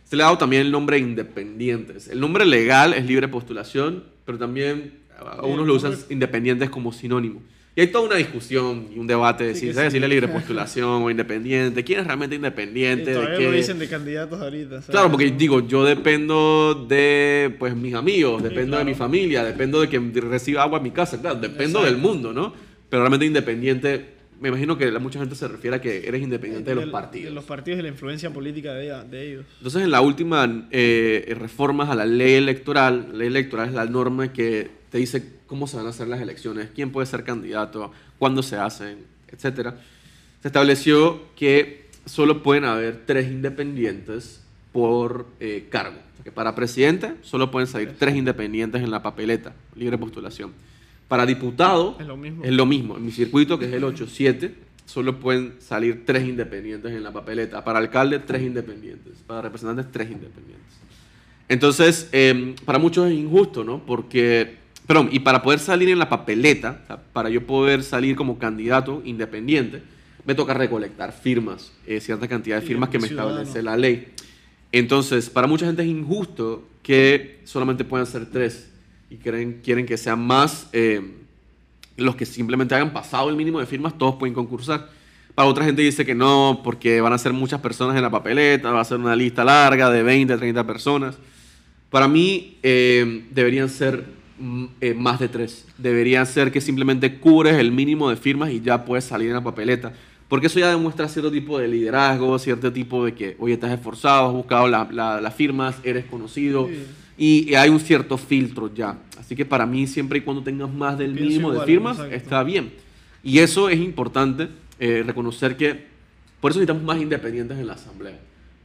Se le ha dado también el nombre de independientes. El nombre legal es libre postulación, pero también a unos lo el usan independientes como sinónimo. Y hay toda una discusión y un debate de Sí, si se sí. decirle libre [LAUGHS] postulación o independiente. ¿Quién es realmente Y independiente? ¿De todavía qué? lo dicen de candidatos ahorita. ¿sabes? Claro, porque digo, yo dependo de pues mis amigos, dependo claro. de mi familia, dependo de que reciba agua en mi casa, claro, dependo Exacto. del mundo, ¿no? Pero realmente independiente, me imagino que la- mucha gente se refiere a que eres independiente de los partidos. De los partidos y la influencia política de, ellos. Entonces, en la última eh, reformas a la ley electoral, la ley electoral es la norma que te dice cómo se van a hacer las elecciones, quién puede ser candidato, cuándo se hacen, etc. Se estableció que solo pueden haber tres independientes por eh, cargo. O sea, que para presidente solo pueden salir tres independientes en la papeleta, libre postulación. Para diputado Es lo mismo. es lo mismo. En mi circuito, que es el 8-7, solo pueden salir tres independientes en la papeleta. Para alcalde, tres independientes. Para representantes, tres independientes. Entonces, eh, para muchos es injusto, ¿no? Porque, perdón, y para poder salir en la papeleta, o sea, para yo poder salir como candidato independiente, me toca recolectar firmas, eh, cierta cantidad de firmas que me ciudadano. establece la ley. Entonces, para mucha gente es injusto que solamente puedan ser tres y creen, quieren que sean más eh, los que simplemente hayan pasado el mínimo de firmas, todos pueden concursar. Para otra gente dice que no, porque van a ser muchas personas en la papeleta, va a ser una lista larga de 20, 30 personas. Para mí eh, deberían ser mm, eh, más de tres. Deberían ser que simplemente cubres el mínimo de firmas y ya puedes salir en la papeleta. Porque eso ya demuestra cierto tipo de liderazgo, cierto tipo de que, oye, estás esforzado, has buscado la- las firmas, eres conocido. Sí. Y, hay un cierto filtro ya. Así que para mí, siempre y cuando tengas más del Pienso mínimo igual, de firmas, exacto. está bien. Y eso es importante, eh, reconocer que por eso necesitamos más independientes en la Asamblea.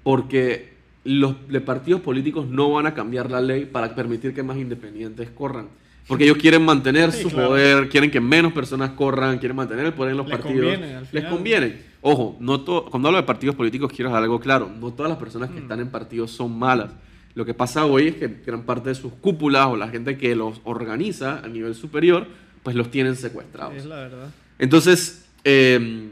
Porque los de partidos políticos no van a cambiar la ley para permitir que más independientes corran. Porque ellos quieren mantener Sí, su claro. poder, quieren que menos personas corran, quieren mantener el poder en los Les partidos. conviene, al Les conviene. Ojo, no to- cuando hablo de partidos políticos quiero dejar algo claro. No todas las personas Mm. que están en partidos son malas. Lo que pasa hoy es que gran parte de sus cúpulas o la gente que los organiza a nivel superior, pues los tienen secuestrados. Es la verdad. Entonces, eh,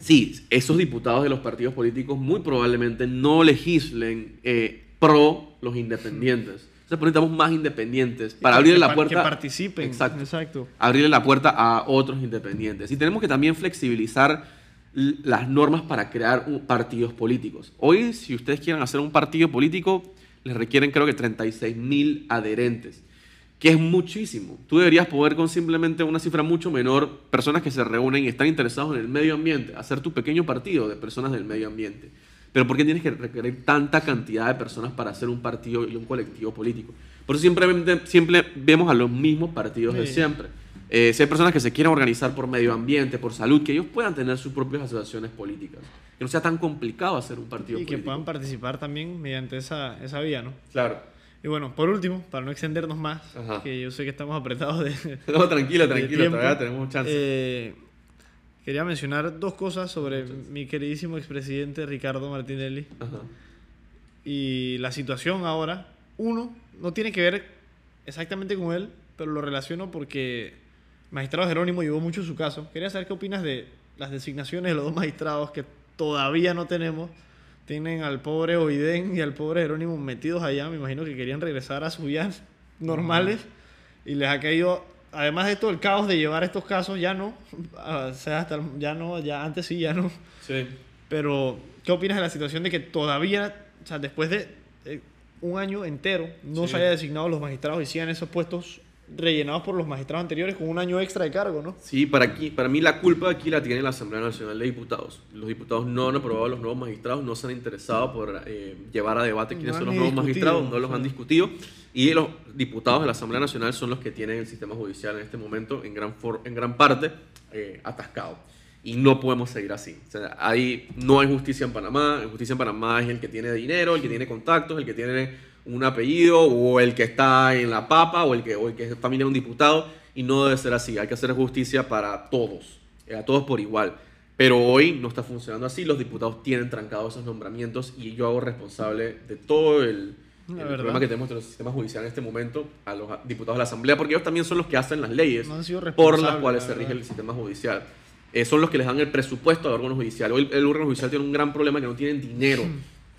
sí, esos diputados de los partidos políticos muy probablemente no legislen eh, pro los independientes. Entonces, necesitamos más independientes para Que- abrirle la puerta. Que participen. Exacto. Exacto. Abrirle la puerta a otros independientes. Y tenemos que también flexibilizar las normas para crear partidos políticos. Hoy, si ustedes quieren hacer un partido político, les requieren creo que 36 mil adherentes, que es muchísimo. Tú deberías poder con simplemente una cifra mucho menor, personas que se reúnen y están interesados en el medio ambiente, hacer tu pequeño partido de personas del medio ambiente. Pero ¿por qué tienes que requerir tanta cantidad de personas para hacer un partido y un colectivo político? Por eso siempre, siempre vemos a los mismos partidos de siempre. Eh, si hay personas que se quieren organizar por medio ambiente, por salud, que ellos puedan tener sus propias asociaciones políticas. Que no sea tan complicado hacer un partido Y que político. puedan participar también mediante esa, esa vía, ¿no? Claro. Y bueno, por último, para no extendernos más, Ajá. que yo sé que estamos apretados de, [LAUGHS] No, de tranquila, tiempo, todavía tenemos chance. eh, quería mencionar dos cosas sobre mi queridísimo expresidente Ricardo Martinelli Ajá. y la situación ahora. Uno, no tiene que ver exactamente con él, pero lo relaciono porque magistrado Jerónimo llevó mucho su caso. Quería saber qué opinas de las designaciones de los dos magistrados que todavía no tenemos. Tienen al pobre Oiden y al pobre Jerónimo metidos allá. Me imagino que querían regresar a sus vidas [LAUGHS] normales. Y les ha caído, además de todo el caos de llevar estos casos, ya no. [LAUGHS] O sea, hasta ya no, ya antes sí, ya no. Sí. Pero, ¿qué opinas de la situación de que todavía, o sea, después de eh, un año entero, no Sí. se haya designado los magistrados y sigan esos puestos rellenados por los magistrados anteriores con un año extra de cargo, ¿no? Sí, para, aquí, para mí la culpa aquí la tiene la Asamblea Nacional de Diputados. Los diputados no han aprobado los nuevos magistrados, no se han interesado por eh, llevar a debate quiénes No son los nuevos magistrados, no los sí. han discutido. Y los diputados de la Asamblea Nacional son los que tienen el sistema judicial en este momento en gran, for- en gran parte eh, atascado. Y no podemos seguir así. O sea, ahí no hay justicia en Panamá. La justicia en Panamá es el que tiene dinero, el que tiene contactos, el que tiene un apellido, o el que está en la papa, o el que, o el que es familia de un diputado. Y no debe ser así. Hay que hacer justicia para todos, eh, a todos por igual. Pero hoy no está funcionando así. Los diputados tienen trancados esos nombramientos y yo hago responsable de todo el, problema que tenemos en el sistema judicial en este momento a los diputados de la Asamblea, porque ellos también son los que hacen las leyes No por las cuales la se rige el sistema judicial. Eh, son los que les dan el presupuesto al órgano judicial. Hoy el, el órgano judicial tiene un gran problema que no tienen dinero,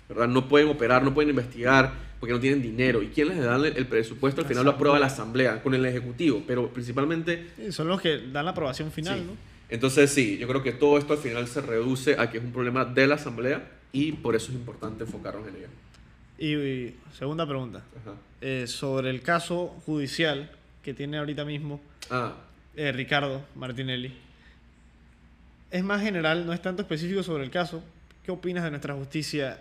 ¿verdad? No pueden operar, no pueden investigar porque no tienen dinero. ¿Y quién les da el, presupuesto? Al final lo aprueba la Asamblea con el Ejecutivo, pero principalmente Son los que dan la aprobación final, Sí. ¿no? Entonces sí, yo creo que todo esto al final se reduce a que es un problema de la Asamblea y por eso es importante enfocarnos en ello. Y, y segunda pregunta, eh, sobre el caso judicial que tiene ahorita mismo Ah, eh, Ricardo Martinelli. Es más general, no es tanto específico sobre el caso. ¿Qué opinas de nuestra justicia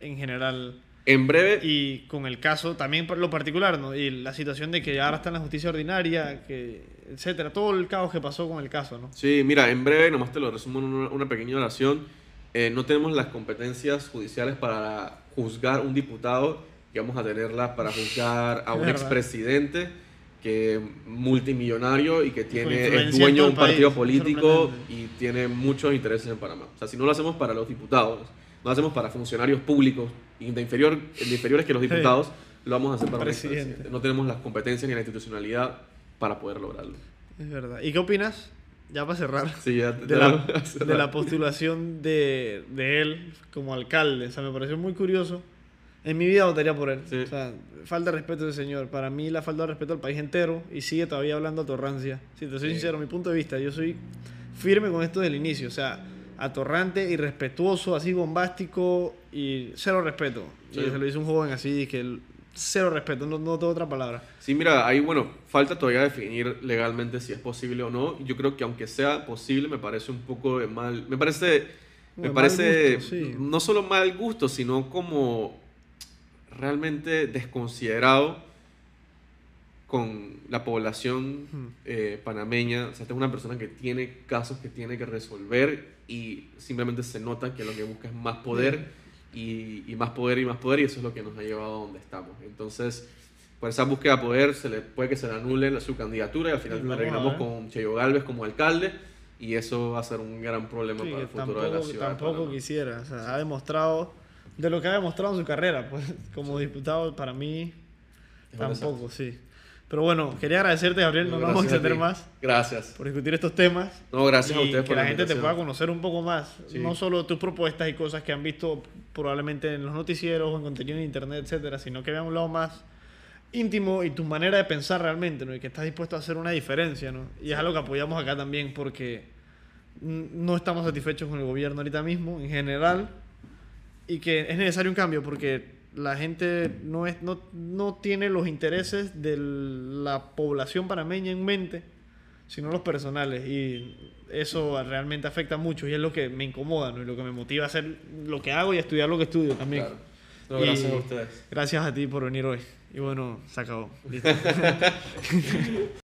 en general? En breve, Y con el caso también por lo particular, ¿no? Y la situación de que ahora está en la justicia ordinaria, que, etcétera. Todo el caos que pasó con el caso, ¿no? sí, mira, en breve, nomás te lo resumo en una, una pequeña oración. Eh, no tenemos las competencias judiciales para juzgar un diputado, que vamos a tenerlas para juzgar a un expresidente que multimillonario y que tiene, es dueño de un partido político y tiene muchos intereses en Panamá. O sea, si no lo hacemos para los diputados, no hacemos para funcionarios públicos y de, inferior, de inferiores que los diputados, lo vamos a hacer para Presidente. No tenemos las competencias ni la institucionalidad para poder lograrlo. Es verdad. ¿Y qué opinas? Ya para cerrar. Sí, ya de la, [LAUGHS] de la postulación de, de él como alcalde. O sea, me pareció muy curioso. En mi vida votaría por él. Sí. O sea, falta de respeto ese señor. Para mí la falta de respeto al país entero y sigue todavía hablando a torrancia. Si te soy Sí. sincero, mi punto de vista, yo soy firme con esto desde el inicio. O sea, atorrante, irrespetuoso, así bombástico y cero respeto. Sí. Y se lo dice un joven así, que cero respeto, no, no tengo otra palabra. Sí, mira, ahí, bueno, falta todavía definir legalmente si es posible o no. Yo creo que aunque sea posible, me parece un poco de mal. Me parece. Me parece. gusto, sí. No solo mal gusto, sino como realmente desconsiderado con la población eh, panameña. O sea, esta es una persona que tiene casos que tiene que resolver y simplemente se nota que lo que busca es más poder y, y más poder y más poder y eso es lo que nos ha llevado a donde estamos. Entonces, por esa búsqueda de poder se le, puede que se le anule su candidatura y al final Sí, nos arreglamos ver. con Cheyo Galvez como alcalde y eso va a ser un gran problema Sí, para el futuro tampoco, de la ciudad. tampoco quisiera. O sea, ha demostrado, de lo que ha demostrado en su carrera, pues [LAUGHS] como diputado, para mí, Es tampoco, sí. Pero bueno, quería agradecerte, Gabriel, no nos vamos a extender más Gracias. por discutir estos temas. No, gracias a y ustedes que por la la gente te pueda conocer un poco más. Sí. No solo tus propuestas y cosas que han visto probablemente en los noticieros o en contenido en internet, etcétera, sino que vean un lado más íntimo y tu manera de pensar realmente, ¿no? Y que estás dispuesto a hacer una diferencia, ¿no? Y es algo que apoyamos acá también porque no estamos satisfechos con el gobierno ahorita mismo, en general, y que es necesario un cambio porque la gente no, es, no, no tiene los intereses de la población panameña en mente, sino los personales. Y eso realmente afecta mucho y es lo que me incomoda ¿no? y lo que me motiva a hacer lo que hago y a estudiar lo que estudio también. Claro. No, gracias y a ustedes. Gracias a ti por venir hoy. Y bueno, se acabó. ¿Listo? [LAUGHS]